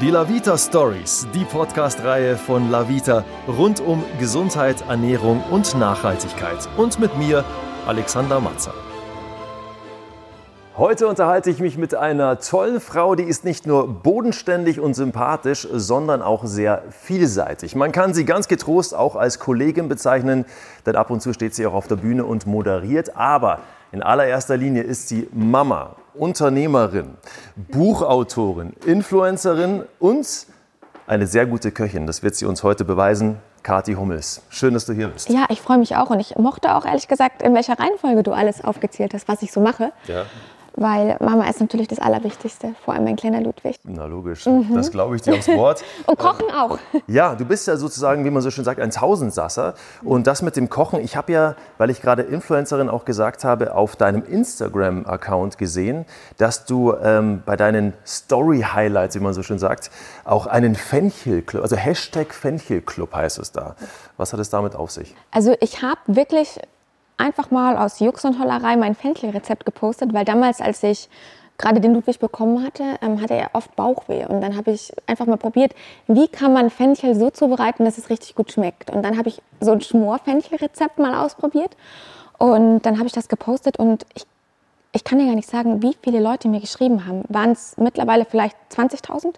Die Lavita Stories, die Podcast-Reihe von Lavita rund um Gesundheit, Ernährung und Nachhaltigkeit. Und mit mir, Alexander Matzer. Heute unterhalte ich mich mit einer tollen Frau, die ist nicht nur bodenständig und sympathisch, sondern auch sehr vielseitig. Man kann sie ganz getrost auch als Kollegin bezeichnen, denn ab und zu steht sie auch auf der Bühne und moderiert. Aber in allererster Linie ist sie Mama, Unternehmerin, Buchautorin, Influencerin und eine sehr gute Köchin. Das wird sie uns heute beweisen. Kathi Hummels, schön, dass du hier bist. Ja, ich freue mich auch und ich mochte auch ehrlich gesagt, in welcher Reihenfolge du alles aufgezählt hast, was ich so mache. Ja. Weil Mama ist natürlich das Allerwichtigste, vor allem mein kleiner Ludwig. Na logisch, das glaube ich dir aufs Wort. Und Kochen auch. Ja, du bist ja sozusagen, wie man so schön sagt, ein Tausendsasser. Und das mit dem Kochen, ich habe ja, weil ich gerade Influencerin auch gesagt habe, auf deinem Instagram-Account gesehen, dass du ähm, bei deinen Story-Highlights, wie man so schön sagt, auch einen Fenchelclub, also Hashtag Fenchelclub heißt es da. Was hat es damit auf sich? Also ich habe wirklich einfach mal aus Jux und Hollerei mein Fenchelrezept gepostet, weil damals, als ich gerade den Ludwig bekommen hatte, ähm, hatte er oft Bauchweh. Und dann habe ich einfach mal probiert, wie kann man Fenchel so zubereiten, dass es richtig gut schmeckt. Und dann habe ich so ein Schmor-Fenchel-Rezept mal ausprobiert. Und dann habe ich das gepostet und ich, ich kann dir gar nicht sagen, wie viele Leute mir geschrieben haben. Waren es mittlerweile vielleicht 20.000?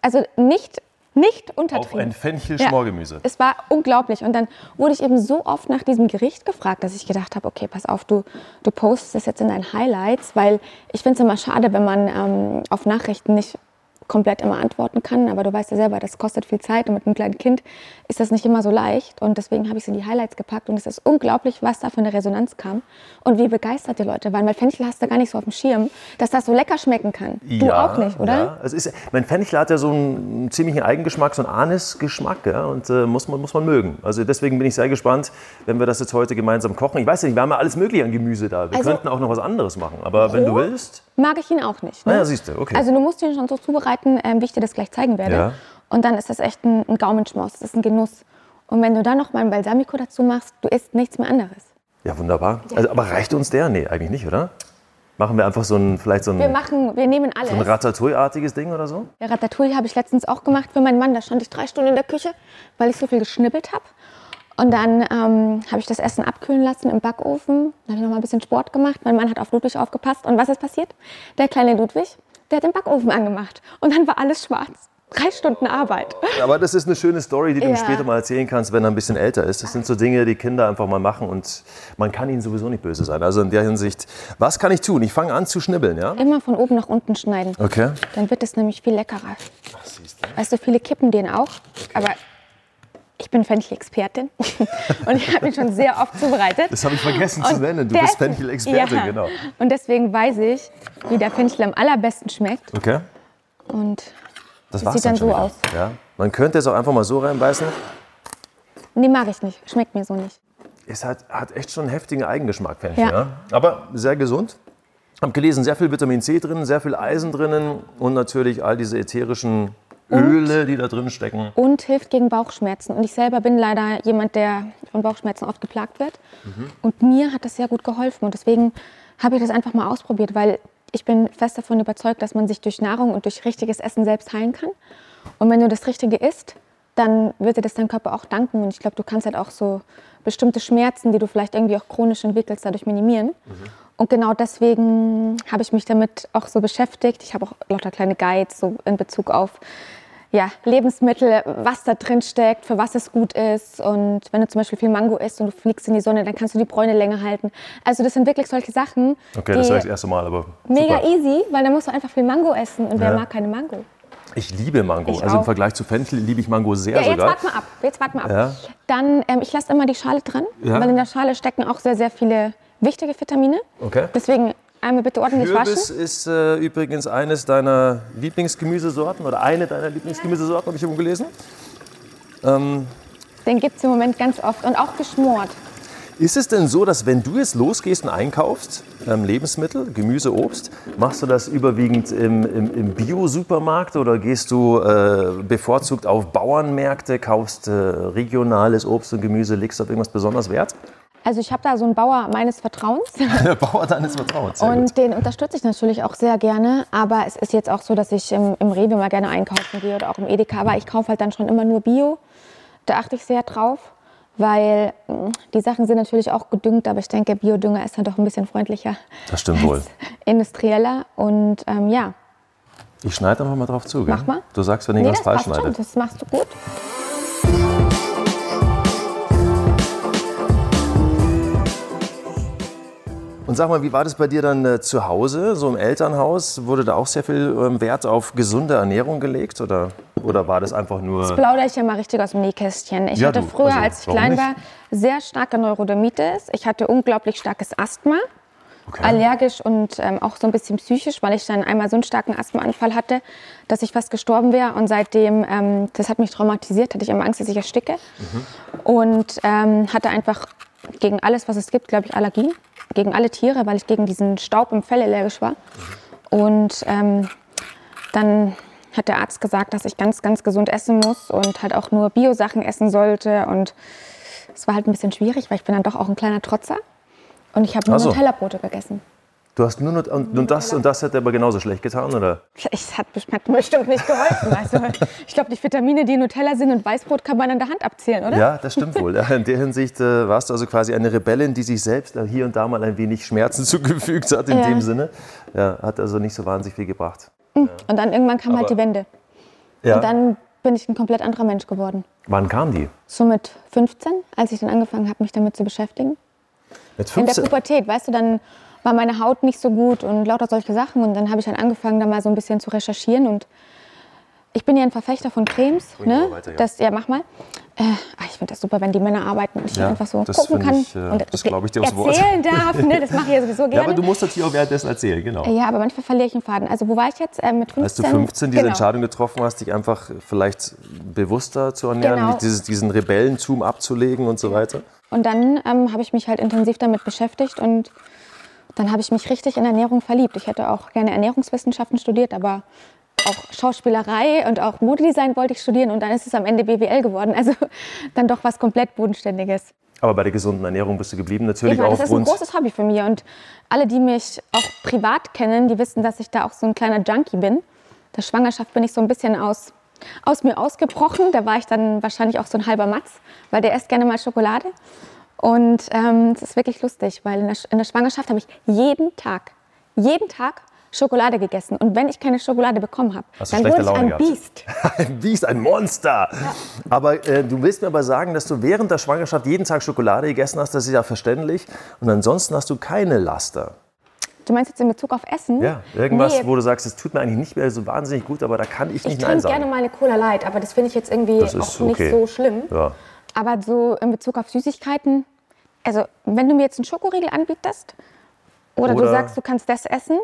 Also nicht nicht Auf untertrieben. ein Fenchel-Schmorgemüse. Ja, es war unglaublich. Und dann wurde ich eben so oft nach diesem Gericht gefragt, dass ich gedacht habe, okay, pass auf, du, du postest das jetzt in deinen Highlights, weil ich finde es immer schade, wenn man ähm, auf Nachrichten nicht komplett immer antworten kann. Aber du weißt ja selber, das kostet viel Zeit und mit einem kleinen Kind ist das nicht immer so leicht. Und deswegen habe ich es in die Highlights gepackt. Und es ist unglaublich, was da für eine Resonanz kam und wie begeistert die Leute waren. Weil Fenchel hast du gar nicht so auf dem Schirm, dass das so lecker schmecken kann. Du auch nicht, oder? Ja. Es ist, mein Fenchel hat ja so einen ziemlichen Eigengeschmack, so einen Anis-Geschmack. Ja, und äh, muss, man, muss man mögen. Also deswegen bin ich sehr gespannt, wenn wir das jetzt heute gemeinsam kochen. Ich weiß ja nicht, wir haben ja alles Mögliche an Gemüse da. Wir Also- könnten auch noch was anderes machen. Aber wenn du willst. Mag ich ihn auch nicht. Ne? Naja, siehst du, okay. Also du musst ihn schon so zubereiten, ähm, wie ich dir das gleich zeigen werde. Ja. Und dann ist das echt ein, ein Gaumenschmaus, das ist ein Genuss. Und wenn du dann noch mal ein Balsamico dazu machst, du isst nichts mehr anderes. Ja, wunderbar. Also, aber reicht uns der? Nee, eigentlich nicht, oder? Machen wir einfach so ein, vielleicht so Wir ein, machen, wir nehmen alles. so ein Ratatouille-artiges Ding oder so? Ja, Ratatouille habe ich letztens auch gemacht für meinen Mann. Da stand ich drei Stunden in der Küche, weil ich so viel geschnippelt habe. Und dann ähm, habe ich das Essen abkühlen lassen im Backofen. Dann habe ich noch mal ein bisschen Sport gemacht. Mein Mann hat auf Ludwig aufgepasst. Und was ist passiert? Der kleine Ludwig, der hat den Backofen angemacht. Und dann war alles schwarz. Drei Stunden Arbeit. Aber das ist eine schöne Story, die du ihm Ja. später mal erzählen kannst, wenn er ein bisschen älter ist. Das sind so Dinge, die Kinder einfach mal machen und man kann ihnen sowieso nicht böse sein. Also in der Hinsicht, was kann ich tun? Ich fange an zu schnibbeln, ja? Immer von oben nach unten schneiden. Okay. Dann wird es nämlich viel leckerer. Weißt du, viele kippen den auch. Aber ich bin Fenchel-Expertin. Und ich habe ihn schon sehr oft zubereitet. Das habe ich vergessen zu Und nennen. Du bist ist- Fenchel-Experte, ja. genau. Und deswegen weiß ich, wie der Fenchel am allerbesten schmeckt. Okay. Und Das Das war's sieht dann schon so wieder. aus. Ja. Man könnte es auch einfach mal so reinbeißen. nee, mag ich nicht. Schmeckt mir so nicht. Es hat, hat echt schon einen heftigen Eigengeschmack, Fenchel. Ja. Ja. Aber sehr gesund. Ich habe gelesen, sehr viel Vitamin C drin, sehr viel Eisen drinnen und natürlich all diese ätherischen Öle, die da drin stecken. Und hilft gegen Bauchschmerzen. Und ich selber bin leider jemand, der von Bauchschmerzen oft geplagt wird. Und mir hat das sehr gut geholfen. Und deswegen habe ich das einfach mal ausprobiert, weil ich bin fest davon überzeugt, dass man sich durch Nahrung und durch richtiges Essen selbst heilen kann. Und wenn du das Richtige isst, dann wird dir das dein Körper auch danken. Und ich glaube, du kannst halt auch so bestimmte Schmerzen, die du vielleicht irgendwie auch chronisch entwickelst, dadurch minimieren. Und genau deswegen habe ich mich damit auch so beschäftigt. Ich habe auch lauter kleine Guides so in Bezug auf ja, Lebensmittel, was da drin steckt, für was es gut ist. Und wenn du zum Beispiel viel Mango isst und du fliegst in die Sonne, dann kannst du die Bräune länger halten. Also das sind wirklich solche Sachen, Okay, das sage ich das erste Mal, aber mega super. easy, weil da musst du einfach viel Mango essen. Und wer Ja. mag keine Mango? Ich liebe Mango. Ich also im auch. Vergleich zu Fenchel liebe ich Mango sehr Ja, jetzt sogar. warte mal ab. Jetzt warte mal ab. Ja. Dann, ähm, ich lasse immer die Schale dran, Ja. weil in der Schale stecken auch sehr, sehr viele wichtige Vitamine. Okay. Deswegen einmal bitte ordentlich Kürbis waschen. ist äh, übrigens eines deiner Lieblingsgemüsesorten oder eine deiner Lieblingsgemüsesorten, habe ich irgendwo gelesen. Den gibt es im Moment ganz oft und auch geschmort. Ist es denn so, dass wenn du jetzt losgehst und einkaufst, ähm, Lebensmittel, Gemüse, Obst, machst du das überwiegend im, im, im Bio-Supermarkt oder gehst du äh, bevorzugt auf Bauernmärkte, kaufst äh, regionales Obst und Gemüse, legst du auf irgendwas besonders Wert? Also ich habe da so einen Bauer meines Vertrauens. Der Bauer deines Vertrauens. sehr Und gut. den unterstütze ich natürlich auch sehr gerne. Aber es ist jetzt auch so, dass ich im, im Rewe mal gerne einkaufen gehe oder auch im Edeka. Aber ich kaufe halt dann schon immer nur Bio. Da achte ich sehr drauf, weil mh, die Sachen sind natürlich auch gedüngt. Aber ich denke, Biodünger ist dann doch ein bisschen freundlicher, Das stimmt wohl. industrieller. Und ähm, ja, Ich schneide einfach mal drauf zu. Gell? Mach mal. Du sagst, wenn ich nee, falsch passt schon. schneide. Das machst du gut. Und sag mal, wie war das bei dir dann äh, zu Hause, so im Elternhaus? Wurde da auch sehr viel ähm, Wert auf gesunde Ernährung gelegt oder, oder war das einfach nur... plaudere ich ja mal richtig aus dem Nähkästchen. Ich Ja, hatte früher, also, als ich klein war, sehr starke Neurodermitis. Ich hatte unglaublich starkes Asthma, Okay. allergisch und ähm, auch so ein bisschen psychisch, weil ich dann einmal so einen starken Asthmaanfall hatte, dass ich fast gestorben wäre. Und seitdem, ähm, das hat mich traumatisiert, hatte ich immer Angst, dass ich ersticke. Und ähm, hatte einfach gegen alles, was es gibt, glaube ich, Allergien. Gegen alle Tiere, weil ich gegen diesen Staub im Fell allergisch war. Und ähm, dann hat der Arzt gesagt, dass ich ganz, ganz gesund essen muss und halt auch nur Bio-Sachen essen sollte. Und es war halt ein bisschen schwierig, weil ich bin dann doch auch ein kleiner Trotzer. Und ich habe nur so. Nutella-Brote gegessen. Du hast nur, und, und, das, und das hat aber genauso schlecht getan, oder? Es hat hat bestimmt nicht geholfen. Also, ich glaube, die Vitamine, die in Nutella sind und Weißbrot, kann man an der Hand abzählen, oder? Ja, das stimmt wohl. In der Hinsicht äh, warst du also quasi eine Rebellin, die sich selbst äh, hier und da mal ein wenig Schmerzen zugefügt hat, in Ja. dem Sinne. Ja, hat also nicht so wahnsinnig viel gebracht. Und dann irgendwann kam halt Aber- die Wende. Ja. Und dann bin ich ein komplett anderer Mensch geworden. Wann kam die? So mit 15, als ich dann angefangen habe, mich damit zu beschäftigen. Mit In der 15? Pubertät, weißt du, dann war meine Haut nicht so gut und lauter solche Sachen. Und dann habe ich dann angefangen, da mal so ein bisschen zu recherchieren. Und ich bin ja ein Verfechter von Cremes. Bring Ne? weiter, ja. Das, ja, mach mal. Äh, ah, ich finde das super, wenn die Männer arbeiten und ich Ja, einfach so das gucken kann ich, äh, und das glaube ich dir aufs Wort. erzählen darf. Ne? Das mache ich ja sowieso gerne. Ja, aber du musst natürlich auch währenddessen erzählen, genau. ja, aber manchmal verliere ich den Faden. Also wo war ich jetzt? Äh, mit 15? Als du 15 diese genau. Entscheidung getroffen hast, dich einfach vielleicht bewusster zu ernähren, Genau. dieses, diesen Rebellentum abzulegen und so weiter? Und dann ähm, habe ich mich halt intensiv damit beschäftigt und dann habe ich mich richtig in Ernährung verliebt. Ich hätte auch gerne Ernährungswissenschaften studiert, aber auch Schauspielerei und auch Modedesign wollte ich studieren und dann ist es am Ende BWL geworden. Also dann doch was komplett Bodenständiges. Aber bei der gesunden Ernährung bist du geblieben, natürlich Ich meine, auch das ist ein großes Hobby für mich und alle, die mich auch privat kennen, die wissen, dass ich da auch so ein kleiner Junkie bin. Der Schwangerschaft bin ich so ein bisschen aus, aus mir ausgebrochen. Da war ich dann wahrscheinlich auch so ein halber Matz, weil der isst gerne mal Schokolade. Und ähm, es ist wirklich lustig, weil in der, in der Schwangerschaft habe ich jeden Tag, jeden Tag Schokolade gegessen. Und wenn ich keine Schokolade bekommen habe, dann wurde ich Laune ein gehabt? Biest. Ein Biest, ein Monster. Aber äh, du willst mir aber sagen, dass du während der Schwangerschaft jeden Tag Schokolade gegessen hast, das ist ja verständlich. Und ansonsten hast du keine Laster. Du meinst jetzt in Bezug auf Essen? Ja, irgendwas, Nee, wo du sagst, es tut mir eigentlich nicht mehr so wahnsinnig gut, aber da kann ich ich nicht Nein trinke sagen. gerne mal eine Cola Light, aber das finde ich jetzt irgendwie auch okay. nicht so schlimm. Ja. Aber so in Bezug auf Süßigkeiten, also wenn du mir jetzt einen Schokoriegel anbietest oder, Oder- du sagst, du kannst das essen,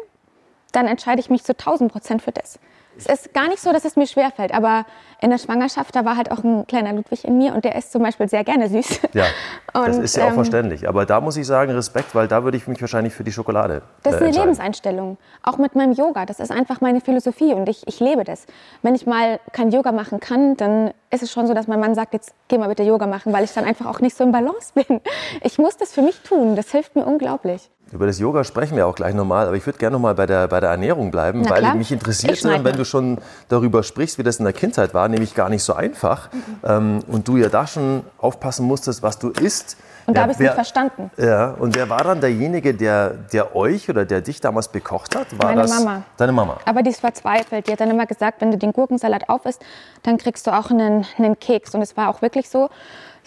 dann entscheide ich mich zu 1000 Prozent für das. Es ist gar nicht so, dass es mir schwerfällt, aber in der Schwangerschaft, da war halt auch ein kleiner Ludwig in mir und der isst zum Beispiel sehr gerne süß. Ja, das Und, ist ja auch ähm, verständlich. Aber da muss ich sagen, Respekt, weil da würde ich mich wahrscheinlich für die Schokolade Das ist äh, eine. Lebenseinstellung. Auch mit meinem Yoga. Das ist einfach meine Philosophie und ich, ich lebe das. Wenn ich mal kein Yoga machen kann, dann ist es schon so, dass mein Mann sagt, jetzt geh mal bitte Yoga machen, weil ich dann einfach auch nicht so im Balance bin. Ich muss das für mich tun. Das hilft mir unglaublich. Über das Yoga sprechen wir auch gleich nochmal, aber ich würde gerne nochmal bei der, bei der Ernährung bleiben, Na weil klar. mich Ich interessiert, wenn mal. du schon darüber sprichst, wie das in der Kindheit war, nämlich gar nicht so einfach. Mhm. Ähm, und du ja da schon aufpassen musstest, was du isst. Und da habe ich es nicht verstanden. Ja, und wer war dann derjenige, der, der euch oder der dich damals bekocht hat? War Meine das Mama. Deine Mama. Aber die ist verzweifelt. Die hat dann immer gesagt, wenn du den Gurkensalat aufisst, dann kriegst du auch einen, einen Keks. Und es war auch wirklich so,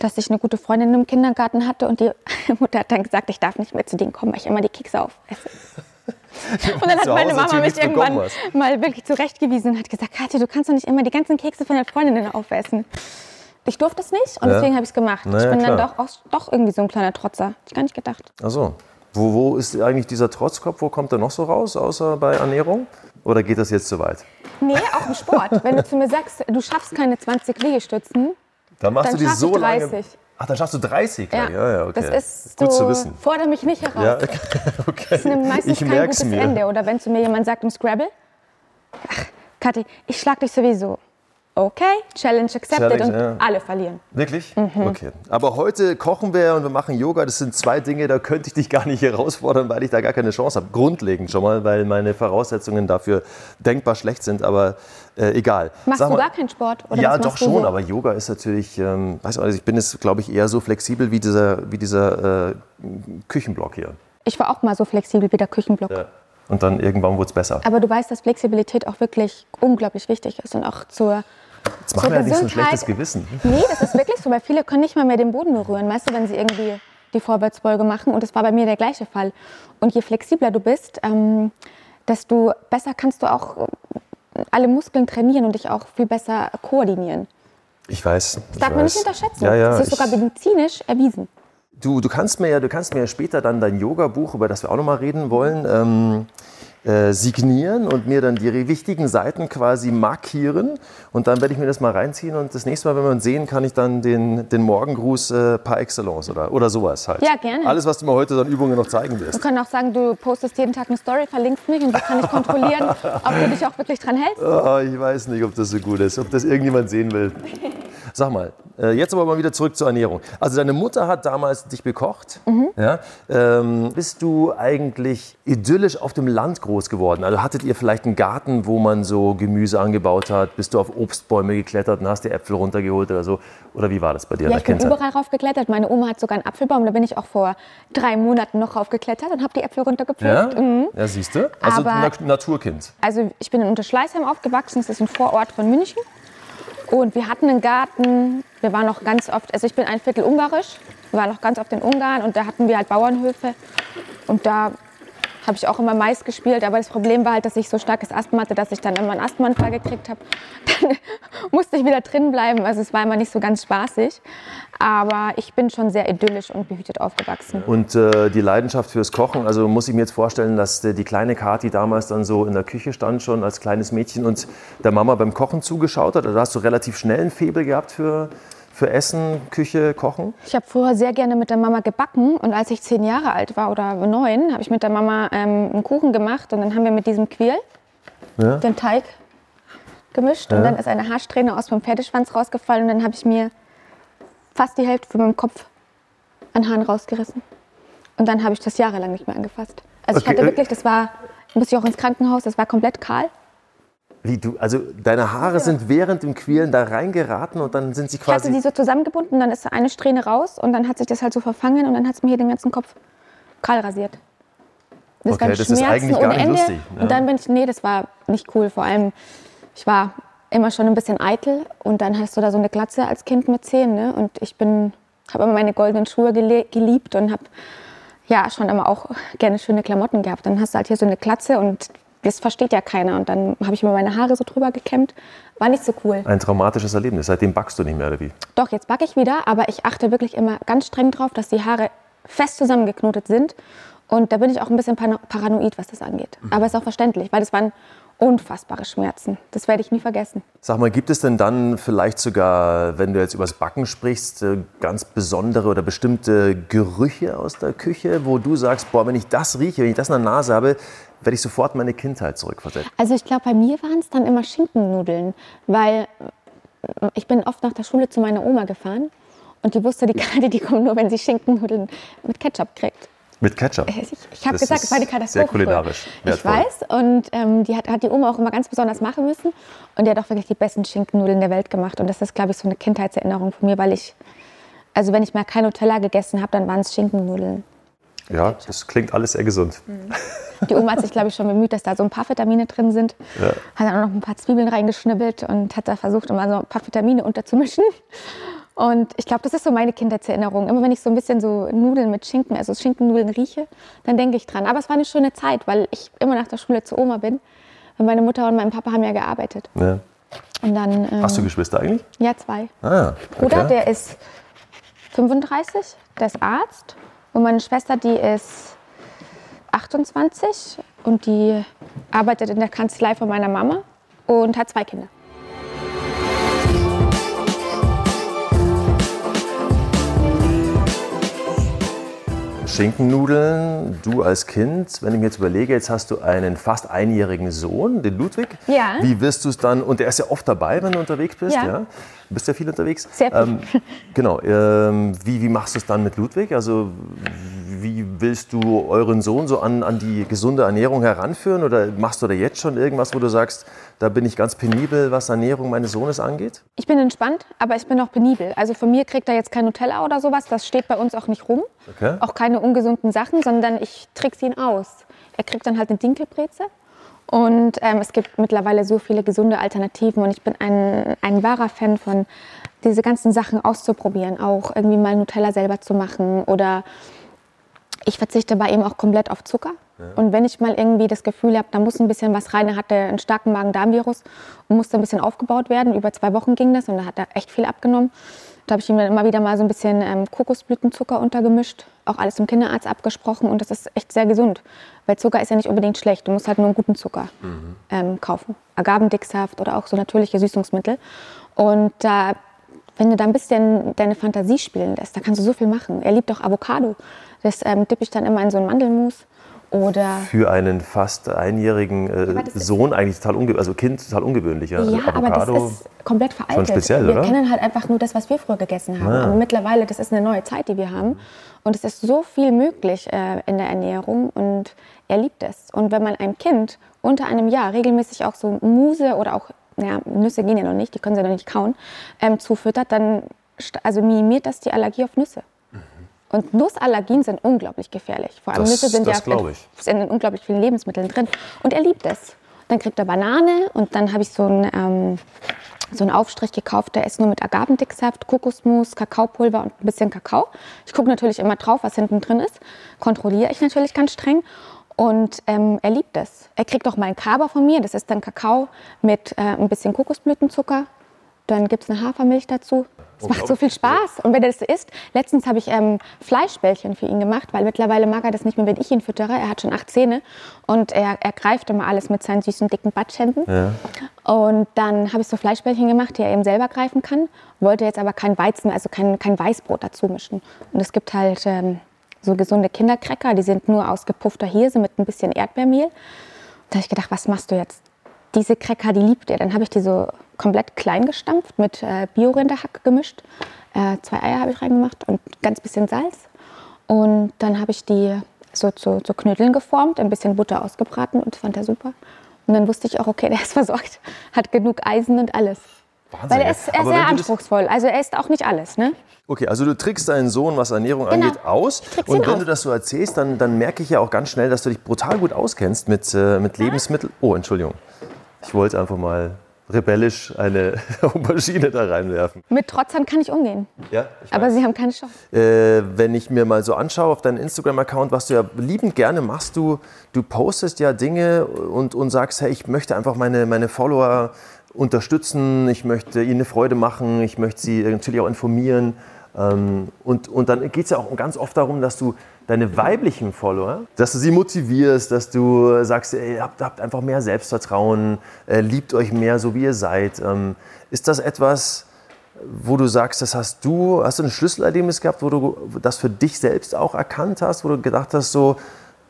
dass ich eine gute Freundin im Kindergarten hatte und die Mutter hat dann gesagt, ich darf nicht mehr zu denen kommen, weil ich immer die Kekse aufesse. Und dann hat meine Mama mich irgendwann mal wirklich zurechtgewiesen und hat gesagt, Katja, du kannst doch nicht immer die ganzen Kekse von der Freundin aufessen. Ich durfte es nicht und Ja. deswegen habe ich es gemacht. Na ich bin dann klar. doch, auch, doch irgendwie so ein kleiner Trotzer. Hab ich gar nicht gedacht. Ach so. Wo, wo ist eigentlich dieser Trotzkopf? Wo kommt er noch so raus, außer bei Ernährung? Oder geht das jetzt zu weit? Nee, auch im Sport. Wenn du zu mir sagst, du schaffst keine 20 Liegestützen, Dann machst Dann du die so ich lange. 30. Ach, dann schaffst du 30 ja. Ja, ja, okay. das ist Gut so, zu wissen. fordere mich nicht heraus. Ja, okay. Das ist meistens ich kein gutes mir. Ende. Oder wenn zu mir jemand sagt im Scrabble, ach, Kathi, ich schlag dich sowieso. Okay, Challenge accepted Challenge, und ja. alle verlieren. Wirklich? Okay. Aber heute kochen wir und wir machen Yoga. Das sind zwei Dinge, da könnte ich dich gar nicht herausfordern, weil ich da gar keine Chance habe. Grundlegend schon mal, weil meine Voraussetzungen dafür denkbar schlecht sind. Aber äh, egal. Machst Sag du mal- gar keinen Sport? Oder ja, doch schon, so? aber Yoga ist natürlich, ähm, weiß nicht, ich bin jetzt, glaube ich, eher so flexibel wie dieser, wie dieser äh, Küchenblock hier. Ich war auch mal so flexibel wie der Küchenblock. Ja. Und dann irgendwann wurde es besser. Aber du weißt, dass Flexibilität auch wirklich unglaublich wichtig ist und auch zur Jetzt machen wir ja nicht so ein schlechtes Gewissen. Nee, das ist wirklich so, weil viele können nicht mal mehr den Boden berühren, weißt du, wenn sie irgendwie die Vorwärtsbeuge machen. Und das war bei mir der gleiche Fall. Und je flexibler du bist, ähm, desto besser kannst du auch äh, alle Muskeln trainieren und dich auch viel besser koordinieren. Ich weiß. Das darf man nicht unterschätzen. Ja, ja, das ist sogar medizinisch erwiesen. Du, du, kannst mir ja, du kannst mir ja später dann dein Yoga-Buch, über das wir auch noch mal reden wollen, ähm, äh, signieren und mir dann die wichtigen Seiten quasi markieren. Und dann werde ich mir das mal reinziehen. Und das nächste Mal, wenn wir uns sehen, kann ich dann den, den Morgengruß äh, par excellence oder, oder sowas halt. Ja, gerne. Alles, was du mir heute an Übungen noch zeigen Wir wirst. können auch sagen, du postest jeden Tag eine Story, verlinkst mich und so kann ich kontrollieren, ob du dich auch wirklich dran hältst. Ah, ich weiß nicht, ob das so gut ist, ob das irgendjemand sehen will. Sag mal, äh, jetzt aber mal wieder zurück zur Ernährung. Also deine Mutter hat damals dich bekocht. Ja? Ähm, bist du eigentlich idyllisch auf dem Land groß geworden? Also hattet ihr vielleicht einen Garten, wo man so Gemüse angebaut hat? Bist du auf Obstbäume geklettert und hast dir Äpfel runtergeholt oder so? Oder wie war das bei dir Ja, ich bin Kindheit? überall raufgeklettert. Meine Oma hat sogar einen Apfelbaum, da bin ich auch vor drei Monaten noch raufgeklettert und habe die Äpfel runtergepflückt. Ja, Mhm. ja siehst du? Also Aber- Na Naturkind. Also ich bin in Unterschleißheim aufgewachsen, das ist ein Vorort von München. Und wir hatten einen Garten, wir waren noch ganz oft, also ich bin ein Viertel ungarisch, wir waren noch ganz oft in Ungarn und da hatten wir halt Bauernhöfe. Und da habe ich auch immer Mais gespielt, aber das Problem war halt, dass ich so starkes Asthma hatte, dass ich dann immer einen Asthmaanfall gekriegt habe. Dann musste ich wieder drin bleiben, also es war immer nicht so ganz spaßig. Aber ich bin schon sehr idyllisch und behütet aufgewachsen. Und äh, die Leidenschaft fürs Kochen, also muss ich mir jetzt vorstellen, dass äh, die kleine Kathi damals dann so in der Küche stand schon als kleines Mädchen und der Mama beim Kochen zugeschaut hat. Also hast du relativ schnell ein Faible gehabt für, für Essen, Küche, Kochen? Ich habe früher sehr gerne mit der Mama gebacken und als ich zehn Jahre alt war oder neun, habe ich mit der Mama ähm, einen Kuchen gemacht und dann haben wir mit diesem Quirl Ja. den Teig gemischt und dann ist eine Haarsträhne aus meinem Pferdeschwanz rausgefallen und dann habe ich mir fast die Hälfte von meinem Kopf an Haaren rausgerissen. Und dann habe ich das jahrelang nicht mehr angefasst. Also Okay, ich hatte äh, wirklich, das war, musste ich auch ins Krankenhaus, das war komplett kahl. Wie du, also deine Haare sind während dem Quälen da reingeraten und dann sind sie Ich hatte quasi. die so zusammengebunden, dann ist eine Strähne raus und dann hat sich das halt so verfangen und dann hat es mir hier den ganzen Kopf kahl rasiert. Das Okay, das ist eigentlich gar nicht Ende. lustig, ja. Und dann bin ich, nee, das war nicht cool. Vor allem, ich war immer schon ein bisschen eitel und dann hast du da so eine Glatze als Kind mit zehn. Ne? Und ich bin, habe immer meine goldenen Schuhe geliebt und habe ja schon immer auch gerne schöne Klamotten gehabt. Dann hast du halt hier so eine Glatze und das versteht ja keiner. Und dann habe ich mir meine Haare so drüber gekämmt. War nicht so cool. Ein traumatisches Erlebnis. Seitdem backst du nicht mehr, oder wie? Doch, jetzt backe ich wieder, aber ich achte wirklich immer ganz streng drauf, dass die Haare fest zusammengeknotet sind. Und da bin ich auch ein bisschen paranoid, was das angeht. Aber ist auch verständlich, weil das waren unfassbare Schmerzen. Das werde ich nie vergessen. Sag mal, gibt es denn dann vielleicht sogar, wenn du jetzt übers Backen sprichst, äh, ganz besondere oder bestimmte Gerüche aus der Küche, wo du sagst, boah, wenn ich das rieche, wenn ich das in der Nase habe, werde ich sofort meine Kindheit zurückversetzen? Also ich glaube, bei mir waren es dann immer Schinkennudeln, weil äh, ich bin oft nach der Schule zu meiner Oma gefahren und die wusste, die Karte, die kommt nur, wenn sie Schinkennudeln mit Ketchup kriegt. Mit Ketchup. Ich, ich habe gesagt, es war die Katastrophe. sehr kulinarisch Ich wertvoll. weiß und ähm, die hat, hat die Oma auch immer ganz besonders machen müssen und die hat auch wirklich die besten Schinkennudeln der Welt gemacht und das ist, glaube ich, so eine Kindheitserinnerung von mir, weil ich, also wenn ich mal kein Nutella gegessen habe, dann waren es Schinkennudeln. Ja, das klingt alles sehr gesund. Die Oma hat sich, glaube ich, schon bemüht, dass da so ein paar Vitamine drin sind. Hat dann auch noch ein paar Zwiebeln reingeschnibbelt und hat da versucht, immer so ein paar Vitamine unterzumischen. Und ich glaube, das ist so meine Kindheitserinnerung. Immer wenn ich so ein bisschen so Nudeln mit Schinken, also Schinkennudeln rieche, dann denke ich dran. Aber es war eine schöne Zeit, weil ich immer nach der Schule zu Oma bin. Und meine Mutter und mein Papa haben ja gearbeitet. Ja. Und dann, ähm, Hast du Geschwister eigentlich? ja, zwei. Ah, Bruder, okay. der ist 35, der ist Arzt. Und meine Schwester, die ist 28 und die arbeitet in der Kanzlei von meiner Mama und hat zwei Kinder. Schinkennudeln. Du als Kind, wenn ich mir jetzt überlege, jetzt hast du einen fast einjährigen Sohn, den Ludwig. Ja. Wie wirst du es dann, und der ist ja oft dabei, wenn du unterwegs bist, Ja. ja? Du bist ja viel unterwegs. Sehr viel. Ähm, genau. Ähm, wie, wie machst du es dann mit Ludwig? Also willst du euren Sohn so an, an die gesunde Ernährung heranführen? Oder machst du da jetzt schon irgendwas, wo du sagst, da bin ich ganz penibel, was Ernährung meines Sohnes angeht? Ich bin entspannt, aber ich bin auch penibel. Also von mir kriegt er jetzt kein Nutella oder sowas. Das steht bei uns auch nicht rum. Okay. Auch keine ungesunden Sachen, sondern ich trickse ihn aus. Er kriegt dann halt eine Dinkelbreze. Und ähm, es gibt mittlerweile so viele gesunde Alternativen. Und ich bin ein, ein wahrer Fan von, diese ganzen Sachen auszuprobieren. Auch irgendwie mal Nutella selber zu machen. Oder ich verzichte bei ihm auch komplett auf Zucker. Und wenn ich mal irgendwie das Gefühl habe, da muss ein bisschen was rein, er hatte einen starken Magen-Darm-Virus und musste ein bisschen aufgebaut werden. Über zwei Wochen ging das und da hat er echt viel abgenommen. Da habe ich ihm dann immer wieder mal so ein bisschen ähm, Kokosblütenzucker untergemischt, auch alles im Kinderarzt abgesprochen und das ist echt sehr gesund. Weil Zucker ist ja nicht unbedingt schlecht, du musst halt nur einen guten Zucker ähm, kaufen. Agavendicksaft oder auch so natürliche Süßungsmittel. Und da, wenn du da ein bisschen deine Fantasie spielen lässt, da kannst du so viel machen. Er liebt auch Avocado. Das ähm, dippe ich dann immer in so ein Mandelmus. Oder Für einen fast einjährigen äh, Sohn eigentlich total ungewöhnlich, also Kind total ungewöhnlich. Ja, Ja, Also aber das ist komplett veraltet. speziell, wir oder? kennen halt einfach nur das, was wir früher gegessen haben. Ja. Aber mittlerweile, das ist eine neue Zeit, die wir haben. Und es ist so viel möglich äh, in der Ernährung und er liebt es. Und wenn man einem Kind unter einem Jahr regelmäßig auch so Muse oder auch, ja, Nüsse gehen ja noch nicht, die können sie noch nicht kauen, ähm, zufüttert, dann also minimiert das die Allergie auf Nüsse. Und Nussallergien sind unglaublich gefährlich. Vor allem Das- Nüsse sind ja das sind in unglaublich vielen Lebensmitteln drin. Und er liebt es. Dann kriegt er Banane und dann habe ich so einen, ähm, so einen Aufstrich gekauft, der ist nur mit Agavendicksaft, Kokosmus, Kakaopulver und ein bisschen Kakao. Ich gucke natürlich immer drauf, was hinten drin ist. Kontrolliere ich natürlich ganz streng. Und ähm, er liebt es. Er kriegt auch mal einen Kaba von mir. Das ist dann Kakao mit äh, ein bisschen Kokosblütenzucker. Dann gibt es eine Hafermilch dazu. Es macht so viel Spaß. Und wenn er das isst, letztens habe ich ähm, Fleischbällchen für ihn gemacht, weil mittlerweile mag er das nicht mehr, wenn ich ihn füttere. Er hat schon acht Zähne und er, er greift immer alles mit seinen süßen, dicken Batschhänden. Und dann habe ich so Fleischbällchen gemacht, die er eben selber greifen kann. Wollte jetzt aber kein Weizen, also kein, kein Weißbrot dazu mischen. Und es gibt halt ähm, so gesunde Kindercracker, die sind nur aus gepuffter Hirse mit ein bisschen Erdbeermehl. Da habe ich gedacht, was machst du jetzt? Diese Cracker, die liebt er. Dann habe ich die so komplett klein gestampft, mit äh, Bio-Rinderhack gemischt. Äh, zwei Eier habe ich reingemacht und ganz bisschen Salz. Und dann habe ich die so zu, zu Knödeln geformt, ein bisschen Butter ausgebraten und fand er super. Und dann wusste ich auch, okay, der ist versorgt, hat genug Eisen und alles. Wahnsinn, Weil er ist, er ist sehr anspruchsvoll. Also er isst auch nicht alles, ne? Okay, also du trickst deinen Sohn, was Ernährung Genau. angeht, aus. Und wenn aus. du das so erzählst, dann, dann merke ich ja auch ganz schnell, dass du dich brutal gut auskennst mit, äh, mit Lebensmitteln. Oh, Entschuldigung. Ich wollte einfach mal rebellisch eine Aubergine da reinwerfen. Mit Trotzern kann ich umgehen. Ja, ich Aber sie haben keine Chance. Äh, wenn ich mir mal so anschaue auf deinen Instagram-Account, was du ja liebend gerne machst, du, du postest ja Dinge und, und sagst, hey, ich möchte einfach meine, meine Follower unterstützen, ich möchte ihnen eine Freude machen, ich möchte sie natürlich auch informieren. Ähm, und, und dann geht es ja auch ganz oft darum, dass du deine weiblichen Follower, dass du sie motivierst, dass du sagst, ey, habt, habt einfach mehr Selbstvertrauen, äh, liebt euch mehr, so wie ihr seid. Ähm, ist das etwas, wo du sagst, das hast du, hast du ein Schlüsselerlebnis gehabt, wo du das für dich selbst auch erkannt hast, wo du gedacht hast, so,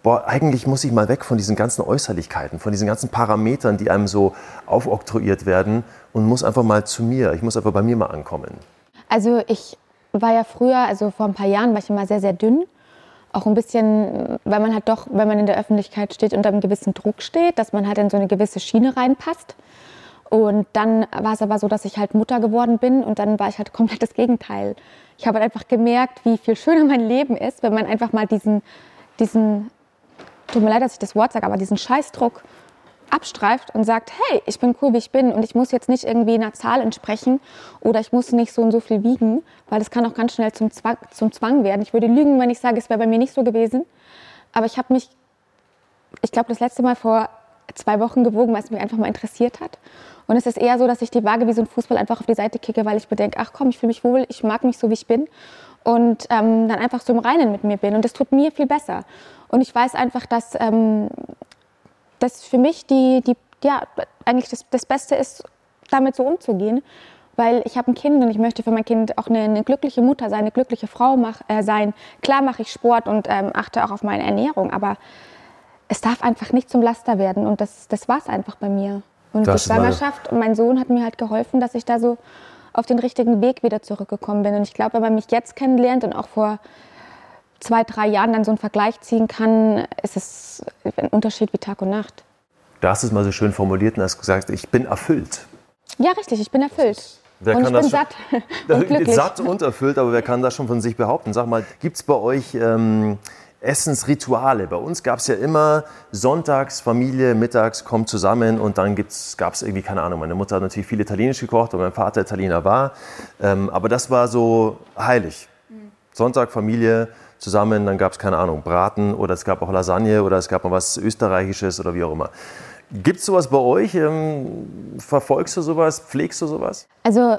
boah, eigentlich muss ich mal weg von diesen ganzen Äußerlichkeiten, von diesen ganzen Parametern, die einem so aufoktroyiert werden und muss einfach mal zu mir, ich muss einfach bei mir mal ankommen. Also ich war ja früher, also vor ein paar Jahren war ich immer sehr, sehr dünn. Auch ein bisschen, weil man halt doch, wenn man in der Öffentlichkeit steht, unter einem gewissen Druck steht, dass man halt in so eine gewisse Schiene reinpasst. Und dann war es aber so, dass ich halt Mutter geworden bin und dann war ich halt komplett das Gegenteil. Ich habe halt einfach gemerkt, wie viel schöner mein Leben ist, wenn man einfach mal diesen, diesen, tut mir leid, dass ich das Wort sage, aber diesen Scheißdruck abstreift und sagt, hey, ich bin cool, wie ich bin und ich muss jetzt nicht irgendwie einer Zahl entsprechen oder ich muss nicht so und so viel wiegen, weil das kann auch ganz schnell zum Zwang, zum Zwang werden. Ich würde lügen, wenn ich sage, es wäre bei mir nicht so gewesen. Aber ich habe mich, ich glaube, das letzte Mal vor zwei Wochen gewogen, weil es mich einfach mal interessiert hat. Und es ist eher so, dass ich die Waage wie so ein Fußball einfach auf die Seite kicke, weil ich bedenke, ach komm, ich fühle mich wohl, ich mag mich so, wie ich bin. Und ähm, dann einfach so im Reinen mit mir bin. Und das tut mir viel besser. Und ich weiß einfach, dass ähm, das für mich die, die, ja, eigentlich das, das Beste ist, damit so umzugehen. weil ich habe ein Kind und ich möchte für mein Kind auch eine, eine glückliche Mutter sein, eine glückliche Frau mach, äh, sein. Klar mache ich Sport und ähm, achte auch auf meine Ernährung, aber es darf einfach nicht zum Laster werden und das, das war es einfach bei mir. Und Das die Schwangerschaft und mein Sohn hat mir halt geholfen, dass ich da so auf den richtigen Weg wieder zurückgekommen bin. Und ich glaube, wenn man mich jetzt kennenlernt und auch vor zwei, drei Jahren dann so einen Vergleich ziehen kann, ist es ein Unterschied wie Tag und Nacht. Du hast es mal so schön formuliert und hast gesagt, ich bin erfüllt. Ja, richtig, ich bin erfüllt. Wer und kann ich bin das satt und glücklich. Satt und erfüllt, aber wer kann das schon von sich behaupten? Sag mal, gibt es bei euch ähm, Essensrituale? Bei uns gab es ja immer sonntags, Familie, mittags kommt zusammen und dann gab es irgendwie, keine Ahnung, meine Mutter hat natürlich viel Italienisch gekocht und mein Vater Italiener war. Ähm, aber das war so heilig. Sonntag, Familie zusammen, dann gab es, keine Ahnung, Braten oder es gab auch Lasagne oder es gab mal was Österreichisches oder wie auch immer. Gibt es sowas bei euch? Ähm, verfolgst du sowas? Pflegst du sowas? Also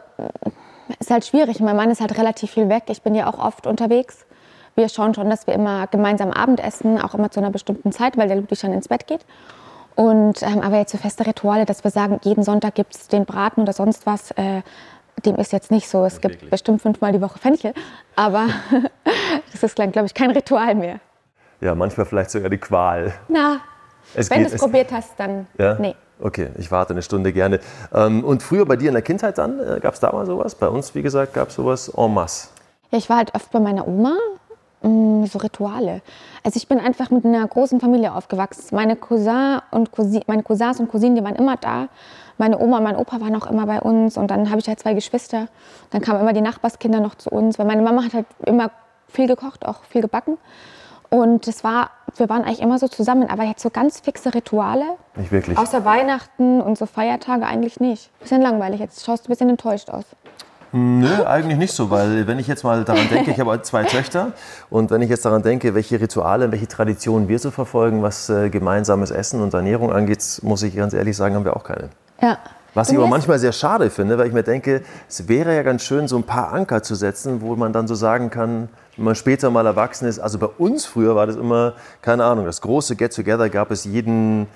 ist halt schwierig. Mein Mann ist halt relativ viel weg. Ich bin ja auch oft unterwegs. Wir schauen schon, dass wir immer gemeinsam Abendessen, auch immer zu einer bestimmten Zeit, weil der Ludwig schon ins Bett geht. Und, ähm, aber jetzt so feste Rituale, dass wir sagen, jeden Sonntag gibt es den Braten oder sonst was, äh, dem ist jetzt nicht so. Es gibt Wirklich? bestimmt fünfmal die Woche Fenchel, aber das ist, glaube ich, kein Ritual mehr. Ja, manchmal vielleicht sogar die Qual. Na, Es wenn du es es- probiert hast, dann Ja? nee. Okay, ich warte eine Stunde gerne. Ähm, und früher bei dir in der Kindheit dann, äh, gab es da mal sowas? Bei uns, wie gesagt, gab es sowas en masse. Ja, ich war halt oft bei meiner Oma, mm, so Rituale. Also ich bin einfach mit einer großen Familie aufgewachsen. Meine, Cousin und Cousin, meine Cousins und Cousinen, die waren immer da. Meine Oma und mein Opa waren auch immer bei uns. Und dann habe ich halt zwei Geschwister. Dann kamen immer die Nachbarskinder noch zu uns, weil meine Mama hat halt immer viel gekocht, auch viel gebacken. Und es war, wir waren eigentlich immer so zusammen, aber jetzt so ganz fixe Rituale, Nicht wirklich. außer Weihnachten und so Feiertage eigentlich nicht. Bisschen langweilig, jetzt schaust du ein bisschen enttäuscht aus. Nö, eigentlich nicht so, weil wenn ich jetzt mal daran denke, ich habe zwei Töchter und wenn ich jetzt daran denke, welche Rituale, welche Traditionen wir so verfolgen, was äh, gemeinsames Essen und Ernährung angeht, muss ich ganz ehrlich sagen, haben wir auch keine. Ja. Was ich aber manchmal sehr schade finde, weil ich mir denke, es wäre ja ganz schön, so ein paar Anker zu setzen, wo man dann so sagen kann, wenn man später mal erwachsen ist. Also bei uns früher war das immer, keine Ahnung, das große Get-Together gab es jeden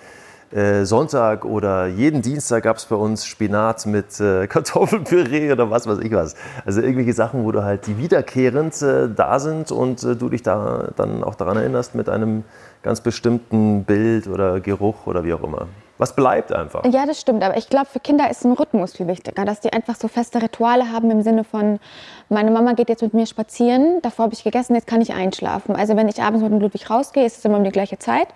äh, Sonntag oder jeden Dienstag gab es bei uns Spinat mit äh, Kartoffelpüree oder was weiß ich was. Also irgendwelche Sachen, wo du halt die wiederkehrend äh, da sind und äh, du dich da dann auch daran erinnerst mit einem ganz bestimmten Bild oder Geruch oder wie auch immer. Was bleibt einfach. Ja, das stimmt. Aber ich glaube, für Kinder ist ein Rhythmus viel wichtiger, dass die einfach so feste Rituale haben im Sinne von, meine Mama geht jetzt mit mir spazieren, davor habe ich gegessen, jetzt kann ich einschlafen. Also wenn ich abends mit dem Ludwig rausgehe, ist es immer um die gleiche Zeit.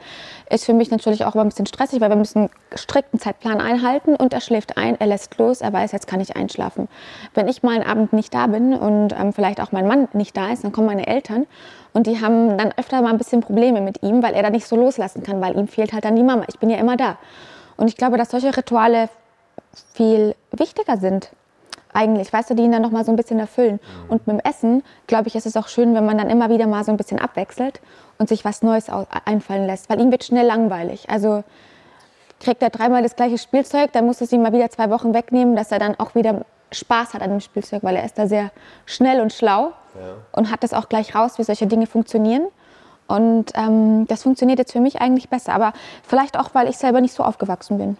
Ist für mich natürlich auch immer ein bisschen stressig, weil wir müssen einen strikten Zeitplan einhalten und er schläft ein, er lässt los, er weiß, jetzt kann ich einschlafen. Wenn ich mal einen Abend nicht da bin und ähm, vielleicht auch mein Mann nicht da ist, dann kommen meine Eltern und die haben dann öfter mal ein bisschen Probleme mit ihm, weil er da nicht so loslassen kann, weil ihm fehlt halt dann die Mama. Ich bin ja immer da. Und ich glaube, dass solche Rituale viel wichtiger sind. Eigentlich, weißt du, die ihn dann noch mal so ein bisschen erfüllen. Und mit dem Essen, glaube ich, ist es auch schön, wenn man dann immer wieder mal so ein bisschen abwechselt und sich was Neues einfallen lässt, weil ihm wird schnell langweilig. Also kriegt er dreimal das gleiche Spielzeug, dann muss es ihm mal wieder zwei Wochen wegnehmen, dass er dann auch wieder Spaß hat an dem Spielzeug, weil er ist da sehr schnell und schlau und hat das auch gleich raus, wie solche Dinge funktionieren. Und ähm, das funktioniert jetzt für mich eigentlich besser, aber vielleicht auch, weil ich selber nicht so aufgewachsen bin.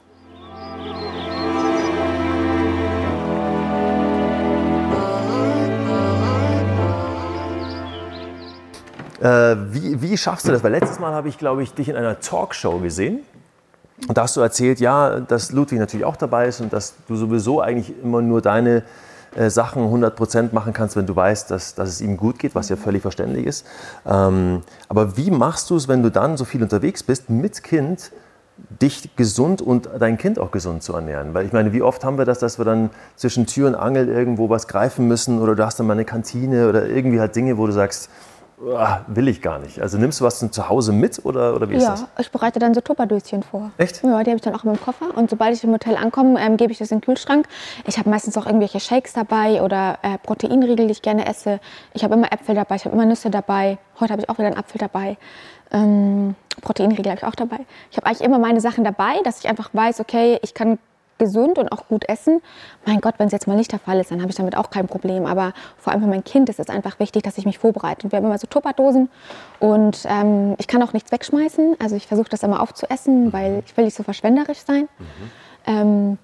Äh, wie, wie schaffst du das? Weil letztes Mal habe ich, glaube ich, dich in einer Talkshow gesehen. Und da hast du erzählt, ja, dass Ludwig natürlich auch dabei ist und dass du sowieso eigentlich immer nur deine äh, Sachen 100% machen kannst, wenn du weißt, dass, dass es ihm gut geht, was ja völlig verständlich ist. Ähm, aber wie machst du es, wenn du dann so viel unterwegs bist mit Kind, dich gesund und dein Kind auch gesund zu ernähren? Weil ich meine, wie oft haben wir das, dass wir dann zwischen Tür und Angel irgendwo was greifen müssen oder du hast dann mal eine Kantine oder irgendwie halt Dinge, wo du sagst, "Uah, will ich gar nicht. Also nimmst du was zum Zuhause mit oder, oder wie ist Ja, das? ich bereite dann so Tupperdöschen vor. Echt? Ja, die habe ich dann auch in meinem Koffer. Und sobald ich im Hotel ankomme, ähm, gebe ich das in den Kühlschrank. Ich habe meistens auch irgendwelche Shakes dabei oder äh, Proteinriegel, die ich gerne esse. Ich habe immer Äpfel dabei, ich habe immer Nüsse dabei. Heute habe ich auch wieder einen Apfel dabei. Ähm, Proteinriegel habe ich auch dabei. Ich habe eigentlich immer meine Sachen dabei, dass ich einfach weiß, okay, ich kann gesund und auch gut essen. Mein Gott, wenn es jetzt mal nicht der Fall ist, dann habe ich damit auch kein Problem. Aber vor allem für mein Kind ist es einfach wichtig, dass ich mich vorbereite. Und wir haben immer so Tupperdosen und ähm, ich kann auch nichts wegschmeißen. Also ich versuche das immer aufzuessen, weil ich will nicht so verschwenderisch sein. Ähm,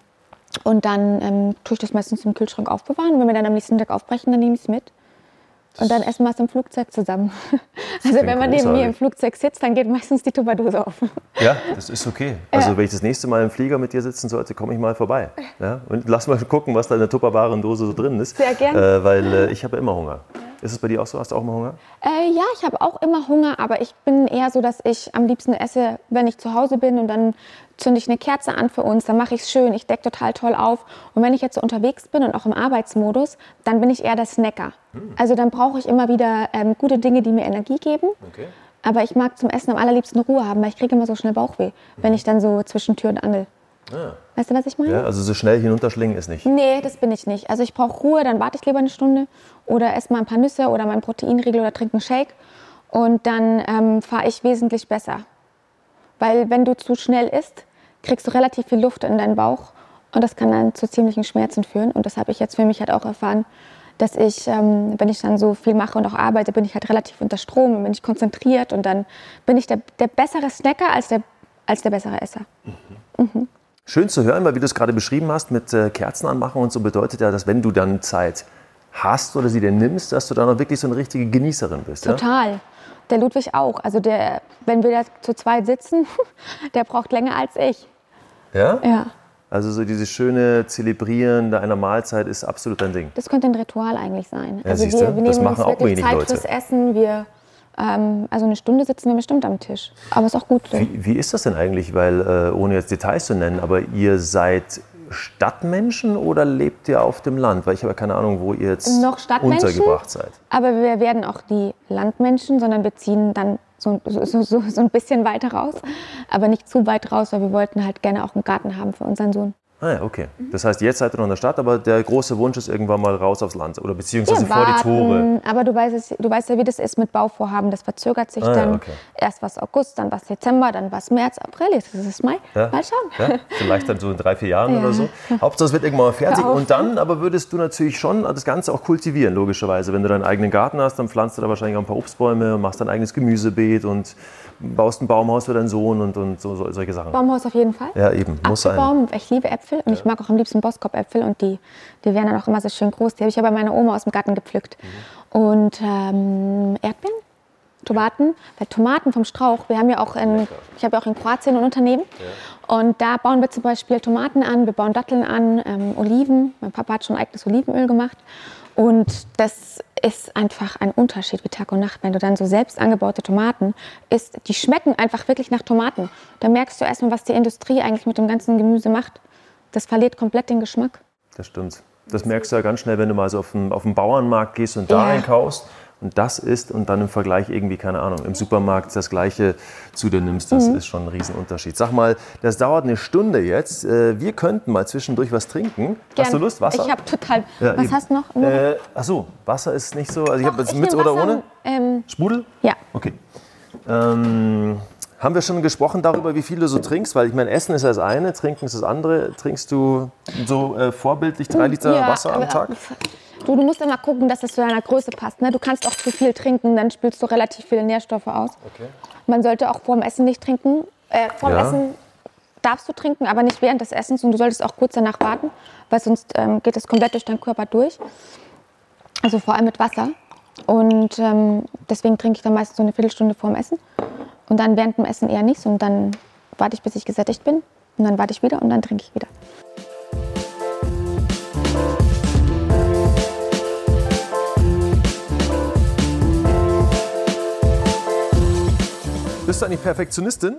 Und dann ähm, tue ich das meistens im Kühlschrank aufbewahren. Und wenn wir dann am nächsten Tag aufbrechen, dann nehme ich es mit. Und dann essen wir es im Flugzeug zusammen. Also wenn man neben mir im Flugzeug sitzt, dann geht meistens die Tupperdose auf. Ja, das ist okay. Also ja. wenn ich das nächste Mal im Flieger mit dir sitzen sollte, komme ich mal vorbei. Ja? Und lass mal gucken, was da in der tupperbaren Dose so drin ist. Sehr gerne. Äh, weil äh, ich habe immer Hunger. Ist es bei dir auch so? Hast du auch immer Hunger? Äh, ja, ich habe auch immer Hunger, aber ich bin eher so, dass ich am liebsten esse, wenn ich zu Hause bin und dann zünde ich eine Kerze an für uns, dann mache ich es schön, ich decke total toll auf. Und wenn ich jetzt so unterwegs bin und auch im Arbeitsmodus, dann bin ich eher der Snacker. Hm. Also dann brauche ich immer wieder ähm, gute Dinge, die mir Energie geben. Okay. Aber ich mag zum Essen am allerliebsten Ruhe haben, weil ich kriege immer so schnell Bauchweh, wenn ich dann so zwischen Tür und Angel Ah. Weißt du, was ich meine? Ja, also so schnell hinunterschlingen ist nicht. Nee, das bin ich nicht. Also ich brauche Ruhe, dann warte ich lieber eine Stunde oder esse mal ein paar Nüsse oder mein Proteinriegel oder trinke einen Shake und dann ähm, fahre ich wesentlich besser. Weil wenn du zu schnell isst, kriegst du relativ viel Luft in deinen Bauch und das kann dann zu ziemlichen Schmerzen führen. Und das habe ich jetzt für mich halt auch erfahren, dass ich, ähm, wenn ich dann so viel mache und auch arbeite, bin ich halt relativ unter Strom und bin ich konzentriert und dann bin ich der, der bessere Snacker als der, als der bessere Esser. Mhm. Mhm. Schön zu hören, weil wie du es gerade beschrieben hast mit äh, Kerzen anmachen und so bedeutet ja, dass wenn du dann Zeit hast oder sie dir nimmst, dass du dann auch wirklich so eine richtige Genießerin bist. Total. Ja? Der Ludwig auch. Also der, wenn wir da zu zweit sitzen, der braucht länger als ich. Ja? Ja. Also so dieses schöne Zelebrieren einer Mahlzeit ist absolut dein Ding. Das könnte ein Ritual eigentlich sein. Ja, also wir, wir nehmen das machen uns auch wirklich Zeit Leute. fürs Essen. Wir ähm, also eine Stunde sitzen wir bestimmt am Tisch. Aber ist auch gut so. Wie, wie ist das denn eigentlich? Weil, äh, ohne jetzt Details zu nennen, aber ihr seid Stadtmenschen oder lebt ihr auf dem Land? Weil ich habe keine Ahnung, wo ihr jetzt Noch untergebracht seid. Aber wir werden auch die Landmenschen, sondern wir ziehen dann so, so, so, so ein bisschen weiter raus. Aber nicht zu weit raus, weil wir wollten halt gerne auch einen Garten haben für unseren Sohn. Ah ja, okay. Das heißt, jetzt seid ihr noch in der Stadt, aber der große Wunsch ist irgendwann mal raus aufs Land oder beziehungsweise vor die Tore. Aber du weißt, es, du weißt ja, wie das ist mit Bauvorhaben. Das verzögert sich ah, dann. Ja, okay. Erst was August, dann was Dezember, dann was März, April. Jetzt ist es Mai. Ja. Mal schauen. Ja, vielleicht dann so in drei, vier Jahren ja. oder so. Hauptsache, es wird irgendwann mal fertig. Und dann aber würdest du natürlich schon das Ganze auch kultivieren, logischerweise. Wenn du deinen eigenen Garten hast, dann pflanzt du da wahrscheinlich auch ein paar Obstbäume machst dein eigenes Gemüsebeet und baust ein Baumhaus für deinen Sohn und, und so, solche Sachen. Baumhaus auf jeden Fall. Ja, eben. Muss sein. Ich liebe Äpfel und ich mag auch am liebsten Boskop-Äpfel und die, die werden dann auch immer so schön groß. Die habe ich ja bei meiner Oma aus dem Garten gepflückt. Mhm. Und ähm, Erdbeeren, Tomaten, weil Tomaten vom Strauch, wir haben ja auch in, ich habe ja auch in Kroatien ein Unternehmen ja. und da bauen wir zum Beispiel Tomaten an, wir bauen Datteln an, ähm, Oliven. Mein Papa hat schon eigenes Olivenöl gemacht und das ist einfach ein Unterschied wie Tag und Nacht, wenn du dann so selbst angebaute Tomaten isst. Die schmecken einfach wirklich nach Tomaten. Da merkst du erstmal, was die Industrie eigentlich mit dem ganzen Gemüse macht. Das verliert komplett den Geschmack. Das stimmt. Das merkst du ja ganz schnell, wenn du mal so auf den, auf den Bauernmarkt gehst und da ja. einkaufst und das isst und dann im Vergleich irgendwie, keine Ahnung, im Supermarkt das Gleiche zu dir nimmst, das mhm. ist schon ein Riesenunterschied. Sag mal, das dauert eine Stunde jetzt. Äh, wir könnten mal zwischendurch was trinken. Gern. Hast du Lust? Wasser? Ich habe total. Ja, was hast du noch? Äh, achso, Wasser ist nicht so. Also ich habe jetzt mit oder ohne? Ähm, Sprudel? Ja. Okay. Ähm, haben wir schon gesprochen darüber, wie viel du so trinkst? Weil ich meine, Essen ist das eine, Trinken ist das andere. Trinkst du so äh, vorbildlich drei Liter ja, Wasser am Tag? Du, du, musst immer gucken, dass es zu deiner Größe passt. Ne? Du kannst auch zu viel trinken, dann spülst du relativ viele Nährstoffe aus. Okay. Man sollte auch vor dem Essen nicht trinken. Äh, vor dem ja. Essen darfst du trinken, aber nicht während des Essens. Und du solltest auch kurz danach warten, weil sonst ähm, geht es komplett durch deinen Körper durch. Also vor allem mit Wasser. Und ähm, deswegen trinke ich dann meistens so eine Viertelstunde vor dem Essen. Und dann während dem Essen eher nichts. Und dann warte ich, bis ich gesättigt bin. Und dann warte ich wieder und dann trinke ich wieder. Bist du eigentlich Perfektionistin?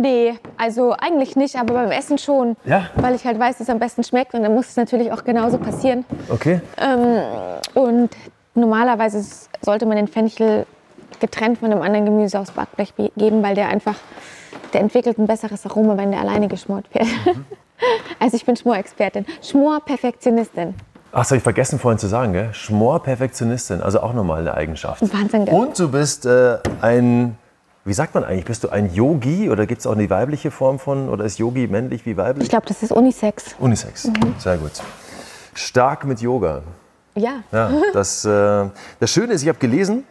Nee, also eigentlich nicht, aber beim Essen schon. Ja. Weil ich halt weiß, dass es am besten schmeckt und dann muss es natürlich auch genauso passieren. Okay. Ähm, und normalerweise sollte man den Fenchel getrennt von dem anderen Gemüse aufs Backblech geben, weil der einfach, der entwickelt ein besseres Aroma, wenn der alleine geschmort wird. Mhm. Also ich bin Schmorexpertin. Schmor-Perfektionistin. Ach, das habe ich vergessen vorhin zu sagen, gell? Schmor-Perfektionistin, also auch nochmal eine Eigenschaft. Wahnsinn. Gell? Und du bist äh, ein, wie sagt man eigentlich, bist du ein Yogi oder gibt es auch eine weibliche Form von, oder ist Yogi männlich wie weiblich? Ich glaube, das ist Unisex. Unisex, mhm. sehr gut. Stark mit Yoga. Ja. ja das, äh, das Schöne ist, ich habe gelesen,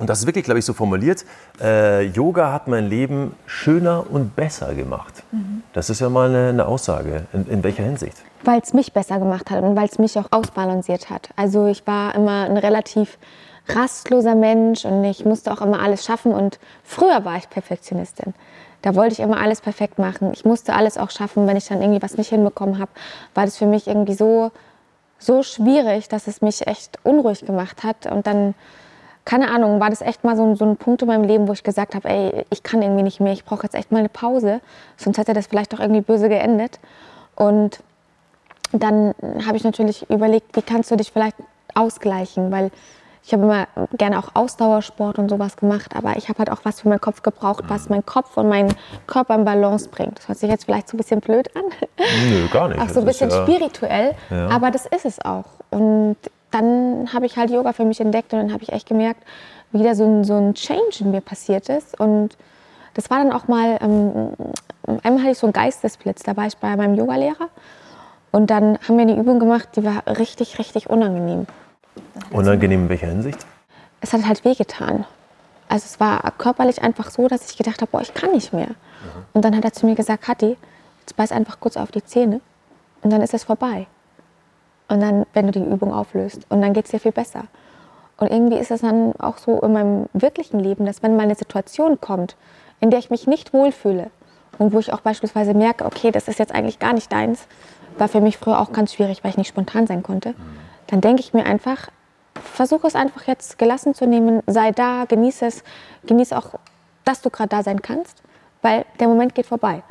und das ist wirklich, glaube ich, so formuliert, äh, Yoga hat mein Leben schöner und besser gemacht. Mhm. Das ist ja mal eine, eine Aussage. In, in welcher Hinsicht? Weil es mich besser gemacht hat und weil es mich auch ausbalanciert hat. Also ich war immer ein relativ rastloser Mensch und ich musste auch immer alles schaffen. Und früher war ich Perfektionistin. Da wollte ich immer alles perfekt machen. Ich musste alles auch schaffen, wenn ich dann irgendwie was nicht hinbekommen habe, war das für mich irgendwie so, so schwierig, dass es mich echt unruhig gemacht hat. Und dann keine Ahnung, war das echt mal so, so ein Punkt in meinem Leben, wo ich gesagt habe, ey, ich kann irgendwie nicht mehr, ich brauche jetzt echt mal eine Pause, sonst hätte das vielleicht auch irgendwie böse geendet. Und dann habe ich natürlich überlegt, wie kannst du dich vielleicht ausgleichen, weil ich habe immer gerne auch Ausdauersport und sowas gemacht, aber ich habe halt auch was für meinen Kopf gebraucht, was meinen Kopf und meinen Körper in Balance bringt. Das hört sich jetzt vielleicht so ein bisschen blöd an. Nö, gar nicht. Auch so ein bisschen ja, spirituell, ja. aber das ist es auch. Und dann habe ich halt Yoga für mich entdeckt und dann habe ich echt gemerkt, wie wieder so ein, so ein Change in mir passiert ist. Und das war dann auch mal, ähm, einmal hatte ich so einen Geistesblitz, da war ich bei meinem Yogalehrer und dann haben wir eine Übung gemacht, die war richtig, richtig unangenehm. Unangenehm in welcher Hinsicht? Es hat halt wehgetan. Also es war körperlich einfach so, dass ich gedacht habe, boah, ich kann nicht mehr. Mhm. Und dann hat er zu mir gesagt, Kathi, jetzt beiß einfach kurz auf die Zähne und dann ist es vorbei. Und dann, wenn du die Übung auflöst. Und dann geht es dir viel besser. Und irgendwie ist es dann auch so in meinem wirklichen Leben, dass wenn mal eine Situation kommt, in der ich mich nicht wohlfühle und wo ich auch beispielsweise merke, okay, das ist jetzt eigentlich gar nicht deins, war für mich früher auch ganz schwierig, weil ich nicht spontan sein konnte, dann denke ich mir einfach, versuche es einfach jetzt gelassen zu nehmen, sei da, genieße es, genieße auch, dass du gerade da sein kannst, weil der Moment geht vorbei.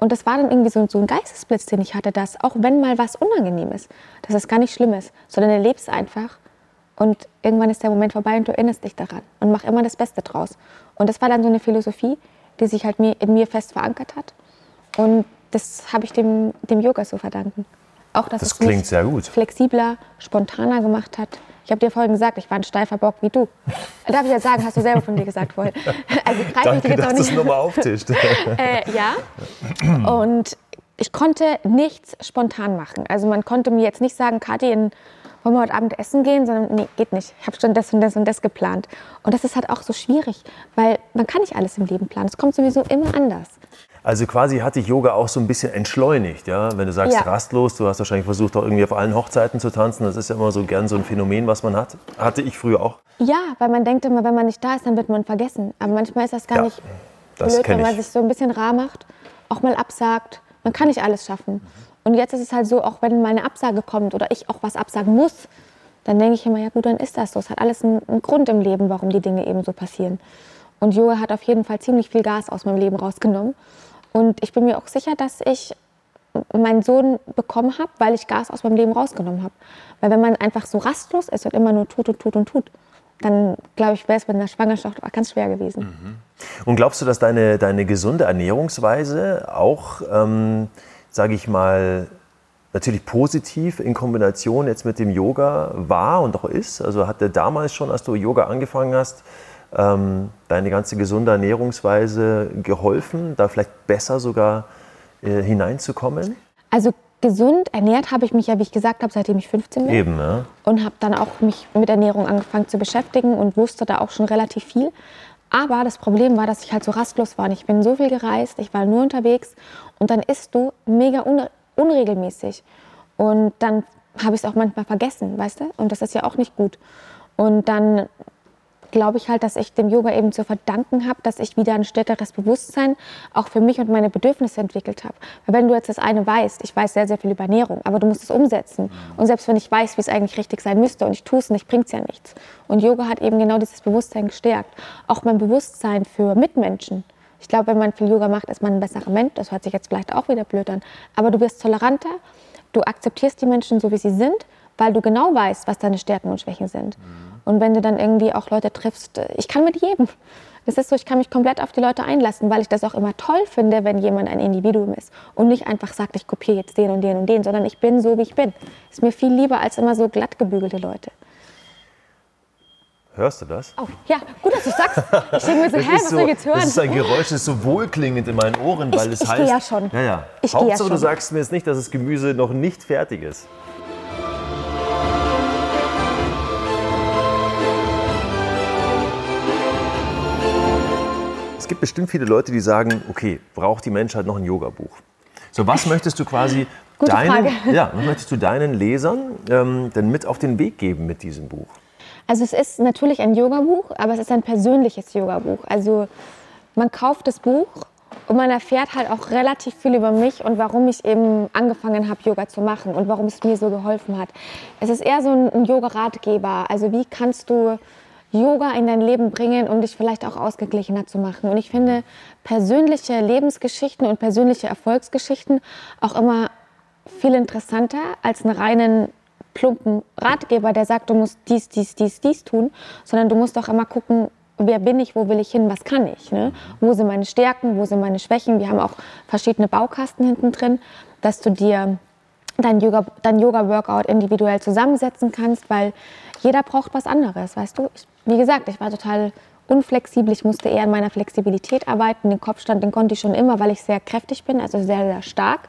Und das war dann irgendwie so, so, ein Geistesblitz, den ich hatte, dass auch wenn mal was unangenehm ist, dass es gar nicht schlimm ist, sondern du lebst einfach und irgendwann ist der Moment vorbei und du erinnerst dich daran und mach immer das Beste draus. Und das war dann so eine Philosophie, die sich halt in mir fest verankert hat. Und das habe ich dem, dem Yoga zu verdanken. Auch, dass das es klingt sehr gut. flexibler, spontaner gemacht hat. Ich habe dir vorhin gesagt, ich war ein steifer Bock wie du. Darf ich jetzt sagen, hast du selber von dir gesagt vorhin. Also Danke, ich jetzt dass du es nochmal auftischt. äh, ja. Und ich konnte nichts spontan machen. Also man konnte mir jetzt nicht sagen, Kathi, wollen wir heute Abend essen gehen, sondern nee, geht nicht. Ich habe schon das und das und das geplant. Und das ist halt auch so schwierig, weil man kann nicht alles im Leben planen. Es kommt sowieso immer anders. Also quasi hat dich Yoga auch so ein bisschen entschleunigt, ja? Wenn du sagst ja. rastlos, du hast wahrscheinlich versucht auch irgendwie auf allen Hochzeiten zu tanzen. Das ist ja immer so gern so ein Phänomen, was man hat. Hatte ich früher auch. Ja, weil man denkt immer, wenn man nicht da ist, dann wird man vergessen. Aber manchmal ist das gar ja, nicht das blöd, wenn man sich so ein bisschen rar macht, auch mal absagt. Man kann nicht alles schaffen. Und jetzt ist es halt so, auch wenn mal eine Absage kommt oder ich auch was absagen muss, dann denke ich immer, ja gut, dann ist das so. Es hat alles einen, einen Grund im Leben, warum die Dinge eben so passieren. Und Yoga hat auf jeden Fall ziemlich viel Gas aus meinem Leben rausgenommen. Und ich bin mir auch sicher, dass ich meinen Sohn bekommen habe, weil ich Gas aus meinem Leben rausgenommen habe. Weil wenn man einfach so rastlos ist und immer nur tut und tut und tut, dann glaube ich, wäre es mit einer Schwangerschaft ganz schwer gewesen. Mhm. Und glaubst du, dass deine, deine gesunde Ernährungsweise auch, ähm, sage ich mal, natürlich positiv in Kombination jetzt mit dem Yoga war und auch ist? Also hatte damals schon, als du Yoga angefangen hast, ähm, deine ganze gesunde Ernährungsweise geholfen, da vielleicht besser sogar äh, hineinzukommen? Also gesund ernährt habe ich mich ja, wie ich gesagt habe, seitdem ich 15 bin. Eben, ja. Und habe dann auch mich mit Ernährung angefangen zu beschäftigen und wusste da auch schon relativ viel. Aber das Problem war, dass ich halt so rastlos war. Ich bin so viel gereist, ich war nur unterwegs und dann isst du mega un unregelmäßig. Und dann habe ich es auch manchmal vergessen, weißt du? Und das ist ja auch nicht gut. Und dann glaube ich halt, dass ich dem Yoga eben zu verdanken habe, dass ich wieder ein stärkeres Bewusstsein auch für mich und meine Bedürfnisse entwickelt habe. Weil wenn du jetzt das eine weißt, ich weiß sehr, sehr viel über Ernährung, aber du musst es umsetzen. Und selbst wenn ich weiß, wie es eigentlich richtig sein müsste und ich tue es nicht, bringt es ja nichts. Und Yoga hat eben genau dieses Bewusstsein gestärkt. Auch mein Bewusstsein für Mitmenschen. Ich glaube, wenn man viel Yoga macht, ist man ein besserer Mensch. Das hört sich jetzt vielleicht auch wieder blöd an. Aber du wirst toleranter, du akzeptierst die Menschen so, wie sie sind, weil du genau weißt, was deine Stärken und Schwächen sind. Und wenn du dann irgendwie auch Leute triffst, ich kann mit jedem. Das ist so, ich kann mich komplett auf die Leute einlassen, weil ich das auch immer toll finde, wenn jemand ein Individuum ist und nicht einfach sagt, ich kopiere jetzt den und den und den, sondern ich bin so, wie ich bin. Ist mir viel lieber als immer so glatt gebügelte Leute. Hörst du das? Oh, ja, gut, dass du sagst. Ich denke mir so, hä, was so, soll ich jetzt hören? Das ist ein Geräusch, das ist so wohlklingend in meinen Ohren, weil ich, es ich heißt. ja schon. Ja, ja. Ich Hauptsache, ja schon. du sagst mir jetzt nicht, dass das Gemüse noch nicht fertig ist. Gibt bestimmt viele Leute, die sagen, okay, braucht die Menschheit noch ein Yoga-Buch? So, was möchtest du quasi deinen, ja, was möchtest du deinen Lesern ähm, denn mit auf den Weg geben mit diesem Buch? Also es ist natürlich ein Yoga-Buch, aber es ist ein persönliches Yoga-Buch. Also man kauft das Buch und man erfährt halt auch relativ viel über mich und warum ich eben angefangen habe, Yoga zu machen und warum es mir so geholfen hat. Es ist eher so ein Yoga-Ratgeber. Also wie kannst du Yoga in dein Leben bringen, um dich vielleicht auch ausgeglichener zu machen. Und ich finde persönliche Lebensgeschichten und persönliche Erfolgsgeschichten auch immer viel interessanter als einen reinen plumpen Ratgeber, der sagt, du musst dies, dies, dies, dies tun, sondern du musst auch immer gucken, wer bin ich, wo will ich hin, was kann ich, ne? wo sind meine Stärken, wo sind meine Schwächen. Wir haben auch verschiedene Baukasten hinten drin, dass du dir dein Yoga-Workout dein Yoga individuell zusammensetzen kannst, weil jeder braucht was anderes, weißt du. Ich, wie gesagt, ich war total unflexibel, ich musste eher an meiner Flexibilität arbeiten. Den Kopfstand, den konnte ich schon immer, weil ich sehr kräftig bin, also sehr, sehr stark.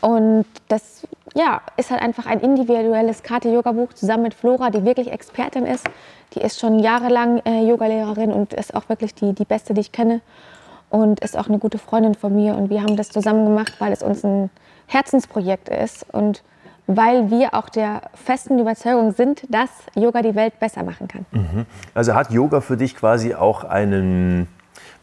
Und das ja, ist halt einfach ein individuelles Kate-Yoga-Buch zusammen mit Flora, die wirklich Expertin ist. Die ist schon jahrelang äh, Yogalehrerin und ist auch wirklich die, die beste, die ich kenne. Und ist auch eine gute Freundin von mir. Und wir haben das zusammen gemacht, weil es uns ein Herzensprojekt ist und weil wir auch der festen Überzeugung sind, dass Yoga die Welt besser machen kann. Mhm. Also hat Yoga für dich quasi auch einen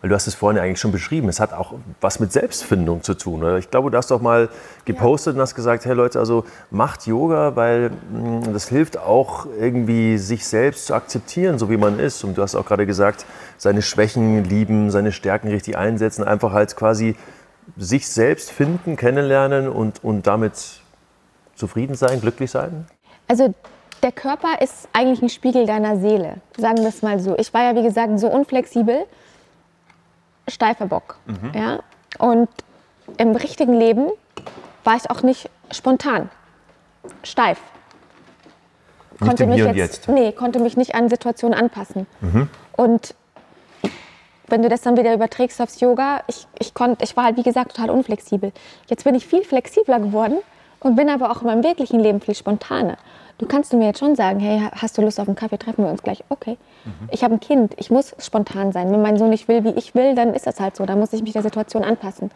weil du hast es vorhin eigentlich schon beschrieben, es hat auch was mit Selbstfindung zu tun. Oder? Ich glaube, du hast doch mal gepostet ja. und hast gesagt, hey Leute, also macht Yoga, weil mh, hm, das hilft auch irgendwie sich selbst zu akzeptieren, so wie man ist. Und du hast auch gerade gesagt, seine Schwächen lieben, seine Stärken richtig einsetzen, einfach halt quasi sich selbst finden, kennenlernen und, und damit zufrieden sein, glücklich sein? Also der Körper ist eigentlich ein Spiegel deiner Seele, sagen wir es mal so. Ich war ja, wie gesagt, so unflexibel steifer Bock. Mhm. Ja? Und im richtigen Leben war ich auch nicht spontan, steif. Nicht konnte mich jetzt, jetzt, Nee, konnte mich nicht an Situationen anpassen. Mhm. Und wenn du das dann wieder überträgst aufs Yoga, ich, ich, konnt, ich war halt, wie gesagt, total unflexibel. Jetzt bin ich viel flexibler geworden und bin aber auch in meinem wirklichen Leben viel spontaner. Du kannst du mir jetzt schon sagen, hey, hast du Lust auf einen Kaffee, treffen wir uns gleich. Okay. Mhm. Ich habe ein Kind, ich muss spontan sein. Wenn mein Sohn nicht will, wie ich will, dann ist das halt so. Da muss ich mich der Situation anpassen.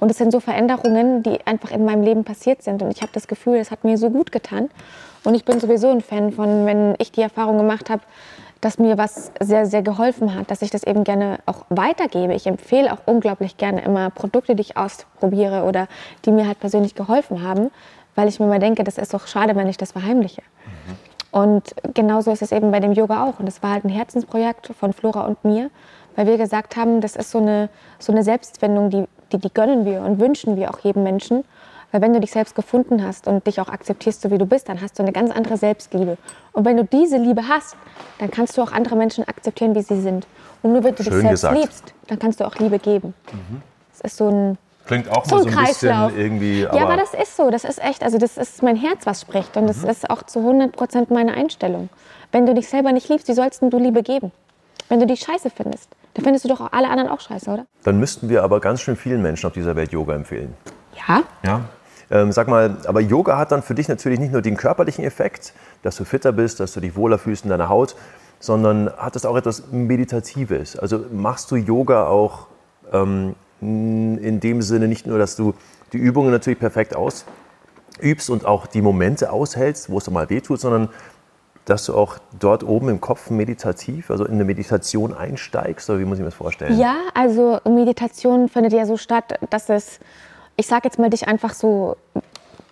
Und es sind so Veränderungen, die einfach in meinem Leben passiert sind. Und ich habe das Gefühl, es hat mir so gut getan. Und ich bin sowieso ein Fan von, wenn ich die Erfahrung gemacht habe, dass mir was sehr, sehr geholfen hat, dass ich das eben gerne auch weitergebe. Ich empfehle auch unglaublich gerne immer Produkte, die ich ausprobiere oder die mir halt persönlich geholfen haben, weil ich mir mal denke, das ist doch schade, wenn ich das verheimliche. Mhm. Und genauso ist es eben bei dem Yoga auch. Und das war halt ein Herzensprojekt von Flora und mir, weil wir gesagt haben, das ist so eine, so eine Selbstfindung, die, die, die gönnen wir und wünschen wir auch jedem Menschen. Weil wenn du dich selbst gefunden hast und dich auch akzeptierst, so wie du bist, dann hast du eine ganz andere Selbstliebe. Und wenn du diese Liebe hast, dann kannst du auch andere Menschen akzeptieren, wie sie sind. Und nur wenn du Schön dich selbst gesagt. liebst, dann kannst du auch Liebe geben. Mhm. Das ist so ein Klingt auch so, so ein Kreislauf. bisschen irgendwie. Aber ja, aber das ist so. Das ist echt, also das ist mein Herz, was spricht. Und das mhm. ist auch zu 100 Prozent meine Einstellung. Wenn du dich selber nicht liebst, wie sollst du Liebe geben? Wenn du dich scheiße findest, dann findest du doch auch alle anderen auch scheiße, oder? Dann müssten wir aber ganz schön vielen Menschen auf dieser Welt Yoga empfehlen. Ja? Ja. Ähm, sag mal, aber Yoga hat dann für dich natürlich nicht nur den körperlichen Effekt, dass du fitter bist, dass du dich wohler fühlst in deiner Haut, sondern hat es auch etwas Meditatives. Also machst du Yoga auch ähm, in dem Sinne nicht nur, dass du die Übungen natürlich perfekt ausübst und auch die Momente aushältst, wo es mal wehtut, sondern dass du auch dort oben im Kopf meditativ, also in eine Meditation einsteigst? Oder wie muss ich mir das vorstellen? Ja, also Meditation findet ja so statt, dass es, ich sage jetzt mal, dich einfach so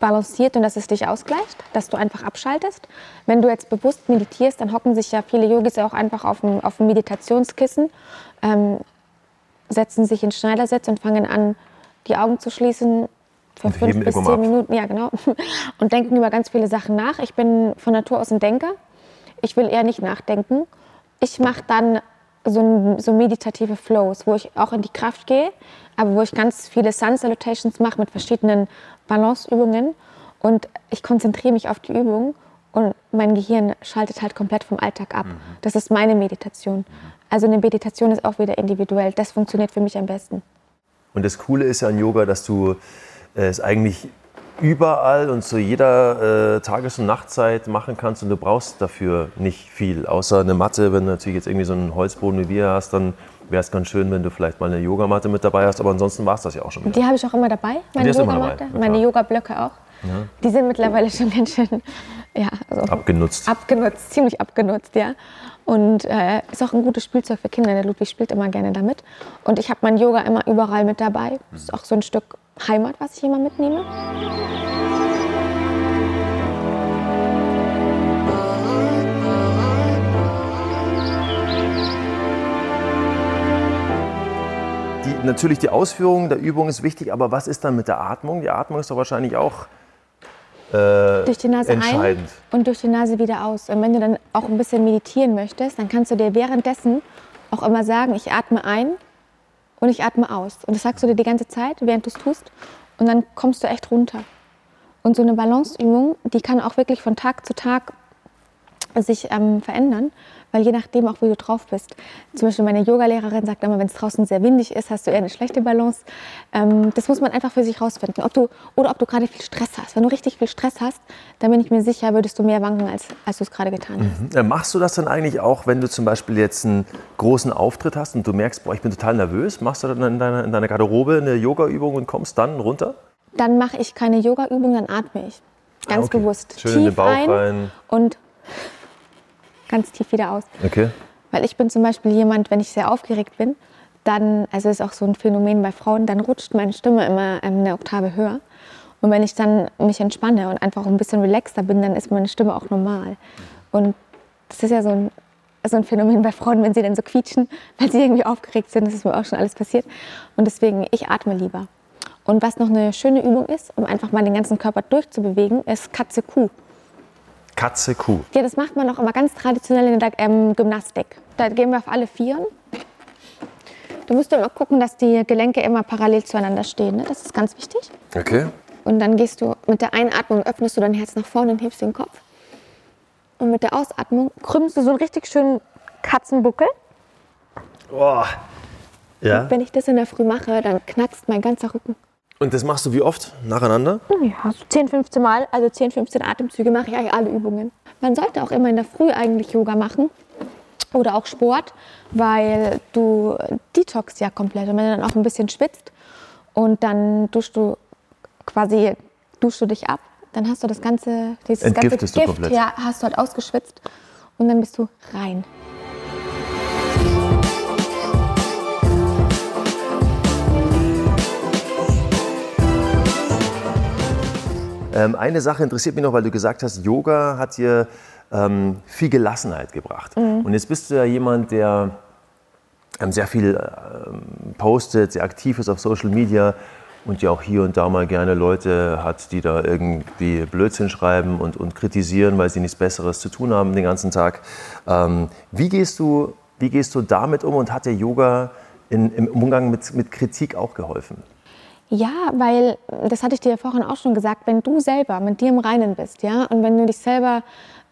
balanciert und dass es dich ausgleicht, dass du einfach abschaltest. Wenn du jetzt bewusst meditierst, dann hocken sich ja viele Yogis auch einfach auf dem, auf dem Meditationskissen. Ähm, setzen sich in Schneidersitz und fangen an, die Augen zu schließen für und fünf bis zehn Minuten, ja genau, und denken über ganz viele Sachen nach. Ich bin von Natur aus ein Denker. Ich will eher nicht nachdenken. Ich mache dann so, so, meditative Flows, wo ich auch in die Kraft gehe, aber wo ich ganz viele Sun Salutations mache mit verschiedenen Balanceübungen und ich konzentriere mich auf die Übung und mein Gehirn schaltet halt komplett vom Alltag ab. Mhm. Das ist meine Meditation. Mhm. Also eine Meditation ist auch wieder individuell. Das funktioniert für mich am besten. Und das Coole ist ja an Yoga, dass du äh, es eigentlich überall und zu jeder äh, Tages- und Nachtzeit machen kannst und du brauchst dafür nicht viel, außer eine Matte. Wenn du natürlich jetzt irgendwie so einen Holzboden wie wir hast, dann wäre es ganz schön, wenn du vielleicht mal eine Yogamatte mit dabei hast, aber ansonsten war es das ja auch schon. Wieder. Die habe ich auch immer dabei, meine Yogamatte, meine Yoga-Blöcke auch. Ja. Die sind mittlerweile schon ganz schön ja, also abgenutzt. Abgenutzt, ziemlich abgenutzt, ja. Und äh, ist auch ein gutes Spielzeug für Kinder. Der Ludwig spielt immer gerne damit. Und ich habe mein Yoga immer überall mit dabei. Das ist auch so ein Stück Heimat, was ich immer mitnehme. Die, natürlich die Ausführung der Übung ist wichtig, aber was ist dann mit der Atmung? Die Atmung ist doch wahrscheinlich auch äh, durch die Nase entscheidend. ein und durch die Nase wieder aus. Und wenn du dann auch ein bisschen meditieren möchtest, dann kannst du dir währenddessen auch immer sagen, ich atme ein und ich atme aus. Und das sagst du dir die ganze Zeit, während du es tust. Und dann kommst du echt runter. Und so eine Balanceübung, die kann auch wirklich von Tag zu Tag sich ähm, verändern weil je nachdem auch, wie du drauf bist. Zum Beispiel meine Yogalehrerin sagt immer, wenn es draußen sehr windig ist, hast du eher eine schlechte Balance. Ähm, das muss man einfach für sich rausfinden. Ob du, oder ob du gerade viel Stress hast. Wenn du richtig viel Stress hast, dann bin ich mir sicher, würdest du mehr wanken, als, als du es gerade getan hast. Mhm. Machst du das dann eigentlich auch, wenn du zum Beispiel jetzt einen großen Auftritt hast und du merkst, boah, ich bin total nervös? Machst du dann in deiner, in deiner Garderobe eine Yoga-Übung und kommst dann runter? Dann mache ich keine Yoga-Übung, dann atme ich. Ganz ah, okay. bewusst. Schön Tief in den Bauch ein rein. Und ganz tief wieder aus. Okay. Weil ich bin zum Beispiel jemand, wenn ich sehr aufgeregt bin, dann, also ist auch so ein Phänomen bei Frauen, dann rutscht meine Stimme immer eine Oktave höher. Und wenn ich dann mich entspanne und einfach ein bisschen relaxter bin, dann ist meine Stimme auch normal. Und das ist ja so ein, so ein Phänomen bei Frauen, wenn sie dann so quietschen, weil sie irgendwie aufgeregt sind. Das ist mir auch schon alles passiert. Und deswegen, ich atme lieber. Und was noch eine schöne Übung ist, um einfach mal den ganzen Körper durchzubewegen, ist Katze-Kuh. Katze, Kuh. Ja, das macht man auch immer ganz traditionell in der ähm, Gymnastik. Da gehen wir auf alle Vieren. Du musst immer gucken, dass die Gelenke immer parallel zueinander stehen. Ne? Das ist ganz wichtig. Okay. Und dann gehst du mit der Einatmung, öffnest du dein Herz nach vorne und hebst den Kopf. Und mit der Ausatmung krümmst du so einen richtig schönen Katzenbuckel. Oh. Ja. Und wenn ich das in der Früh mache, dann knackst mein ganzer Rücken. Und das machst du wie oft nacheinander? Ja, so 10, 15 Mal, also 10, 15 Atemzüge mache ich eigentlich alle Übungen. Man sollte auch immer in der Früh eigentlich Yoga machen oder auch Sport, weil du detox ja komplett. Und wenn du dann auch ein bisschen schwitzt und dann duschst du quasi duschst du dich ab, dann hast du das ganze, dieses Entgiftest ganze Gift, ja, hast du halt ausgeschwitzt und dann bist du rein. Ähm, eine Sache interessiert mich noch, weil du gesagt hast, Yoga hat dir ähm, viel Gelassenheit gebracht. Mhm. Und jetzt bist du ja jemand, der ähm, sehr viel ähm, postet, sehr aktiv ist auf Social Media und ja auch hier und da mal gerne Leute hat, die da irgendwie Blödsinn schreiben und, und kritisieren, weil sie nichts Besseres zu tun haben den ganzen Tag. Ähm, wie, gehst du, wie gehst du damit um und hat der Yoga in, im Umgang mit, mit Kritik auch geholfen? Ja, weil, das hatte ich dir ja vorhin auch schon gesagt, wenn du selber mit dir im Reinen bist, ja, und wenn du dich selber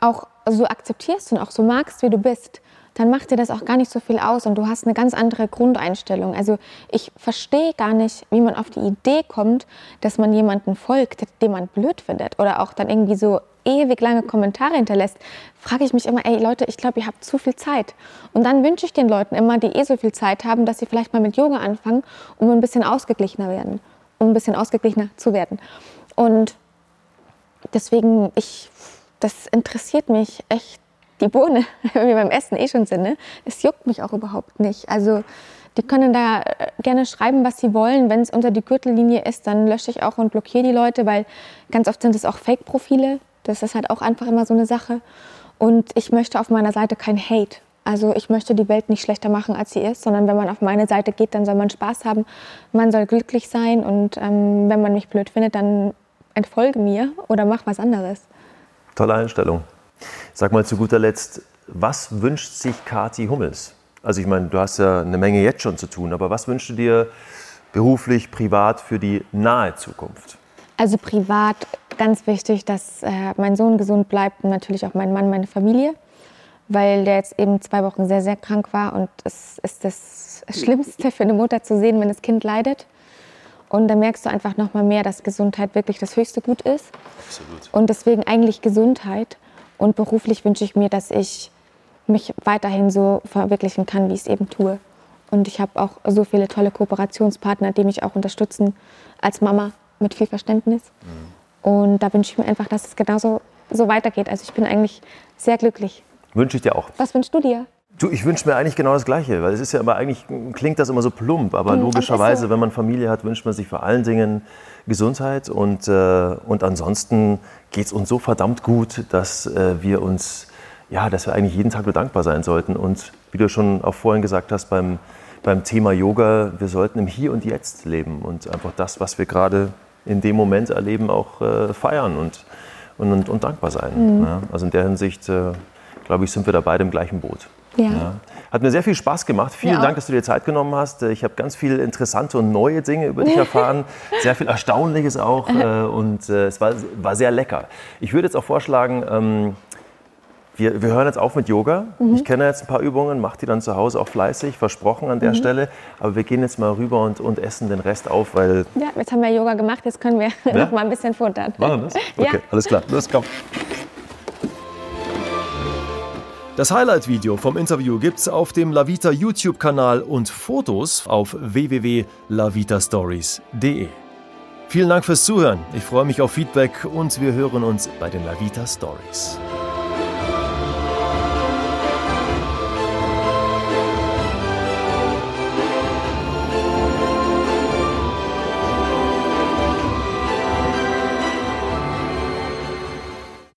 auch so akzeptierst und auch so magst, wie du bist, dann macht dir das auch gar nicht so viel aus und du hast eine ganz andere Grundeinstellung. Also ich verstehe gar nicht, wie man auf die Idee kommt, dass man jemanden folgt, den man blöd findet oder auch dann irgendwie so ewig lange Kommentare hinterlässt, frage ich mich immer, ey Leute, ich glaube, ihr habt zu viel Zeit. Und dann wünsche ich den Leuten immer, die eh so viel Zeit haben, dass sie vielleicht mal mit Yoga anfangen, um ein bisschen ausgeglichener werden, um ein bisschen ausgeglichener zu werden. Und deswegen, ich, das interessiert mich echt die Bohne, wenn wir beim Essen eh schon sind. Ne? Es juckt mich auch überhaupt nicht. Also die können da äh, gerne schreiben, was sie wollen. Wenn es unter die Gürtellinie ist, dann lösche ich auch und blockiere die Leute, weil ganz oft sind es auch Fake-Profile. Das ist halt auch einfach immer so eine Sache. Und ich möchte auf meiner Seite kein Hate. Also ich möchte die Welt nicht schlechter machen, als sie ist, sondern wenn man auf meine Seite geht, dann soll man Spaß haben, man soll glücklich sein und ähm, wenn man mich blöd findet, dann entfolge mir oder mach was anderes. Tolle Einstellung. Sag mal zu guter Letzt, was wünscht sich Kati Hummels? Also ich meine, du hast ja eine Menge jetzt schon zu tun, aber was wünschst du dir beruflich, privat für die nahe Zukunft? Also privat ganz wichtig, dass äh, mein Sohn gesund bleibt und natürlich auch mein Mann, meine Familie, weil der jetzt eben zwei Wochen sehr, sehr krank war und es ist das Schlimmste für eine Mutter zu sehen, wenn das Kind leidet. Und da merkst du einfach noch mal mehr, dass Gesundheit wirklich das höchste Gut ist. Absolut. Und deswegen eigentlich Gesundheit. Und beruflich wünsche ich mir, dass ich mich weiterhin so verwirklichen kann, wie ich es eben tue. Und ich habe auch so viele tolle Kooperationspartner, die mich auch unterstützen als Mama mit viel Verständnis. Mhm. Und da wünsche ich mir einfach, dass es genauso so weitergeht. Also ich bin eigentlich sehr glücklich. Wünsche ich dir auch. Was wünschst du dir? Du, ich wünsche mir eigentlich genau das Gleiche, weil es ist ja immer eigentlich klingt das immer so plump, aber mhm, logischerweise, so. wenn man Familie hat, wünscht man sich vor allen Dingen Gesundheit und, äh, und ansonsten geht es uns so verdammt gut, dass äh, wir uns, ja, dass wir eigentlich jeden Tag nur dankbar sein sollten und wie du schon auch vorhin gesagt hast beim, beim Thema Yoga, wir sollten im Hier und Jetzt leben und einfach das, was wir gerade in dem Moment erleben, auch äh, feiern und, und, und, und, dankbar sein. Mhm. Ja? Also in der Hinsicht, äh, glaube ich, sind wir da beide im gleichen Boot. Ja. ja. Hat mir sehr viel Spaß gemacht. Vielen. Dank, dass du dir Zeit genommen hast. Ich habe ganz viele interessante und neue Dinge über dich erfahren. sehr viel Erstaunliches auch. Äh, und äh, es war, war sehr lecker. Ich würde jetzt auch vorschlagen, ähm, wir, wir, hören jetzt auf mit Yoga. Mhm. Ich kenne jetzt ein paar Übungen, mache die dann zu Hause auch fleißig, versprochen an der mhm. Stelle. Aber wir gehen jetzt mal rüber und, und, essen den Rest auf, weil. Ja, jetzt haben wir Yoga gemacht, jetzt können wir ja? noch mal ein bisschen futtern. Machen wir das? Okay, ja. alles klar. Los, komm. Das Highlight-Video vom Interview gibt's auf dem Lavita YouTube-Kanal und Fotos auf www.lavitastories.de. Vielen Dank fürs Zuhören. Ich freue mich auf Feedback und wir hören uns bei den Lavita Stories.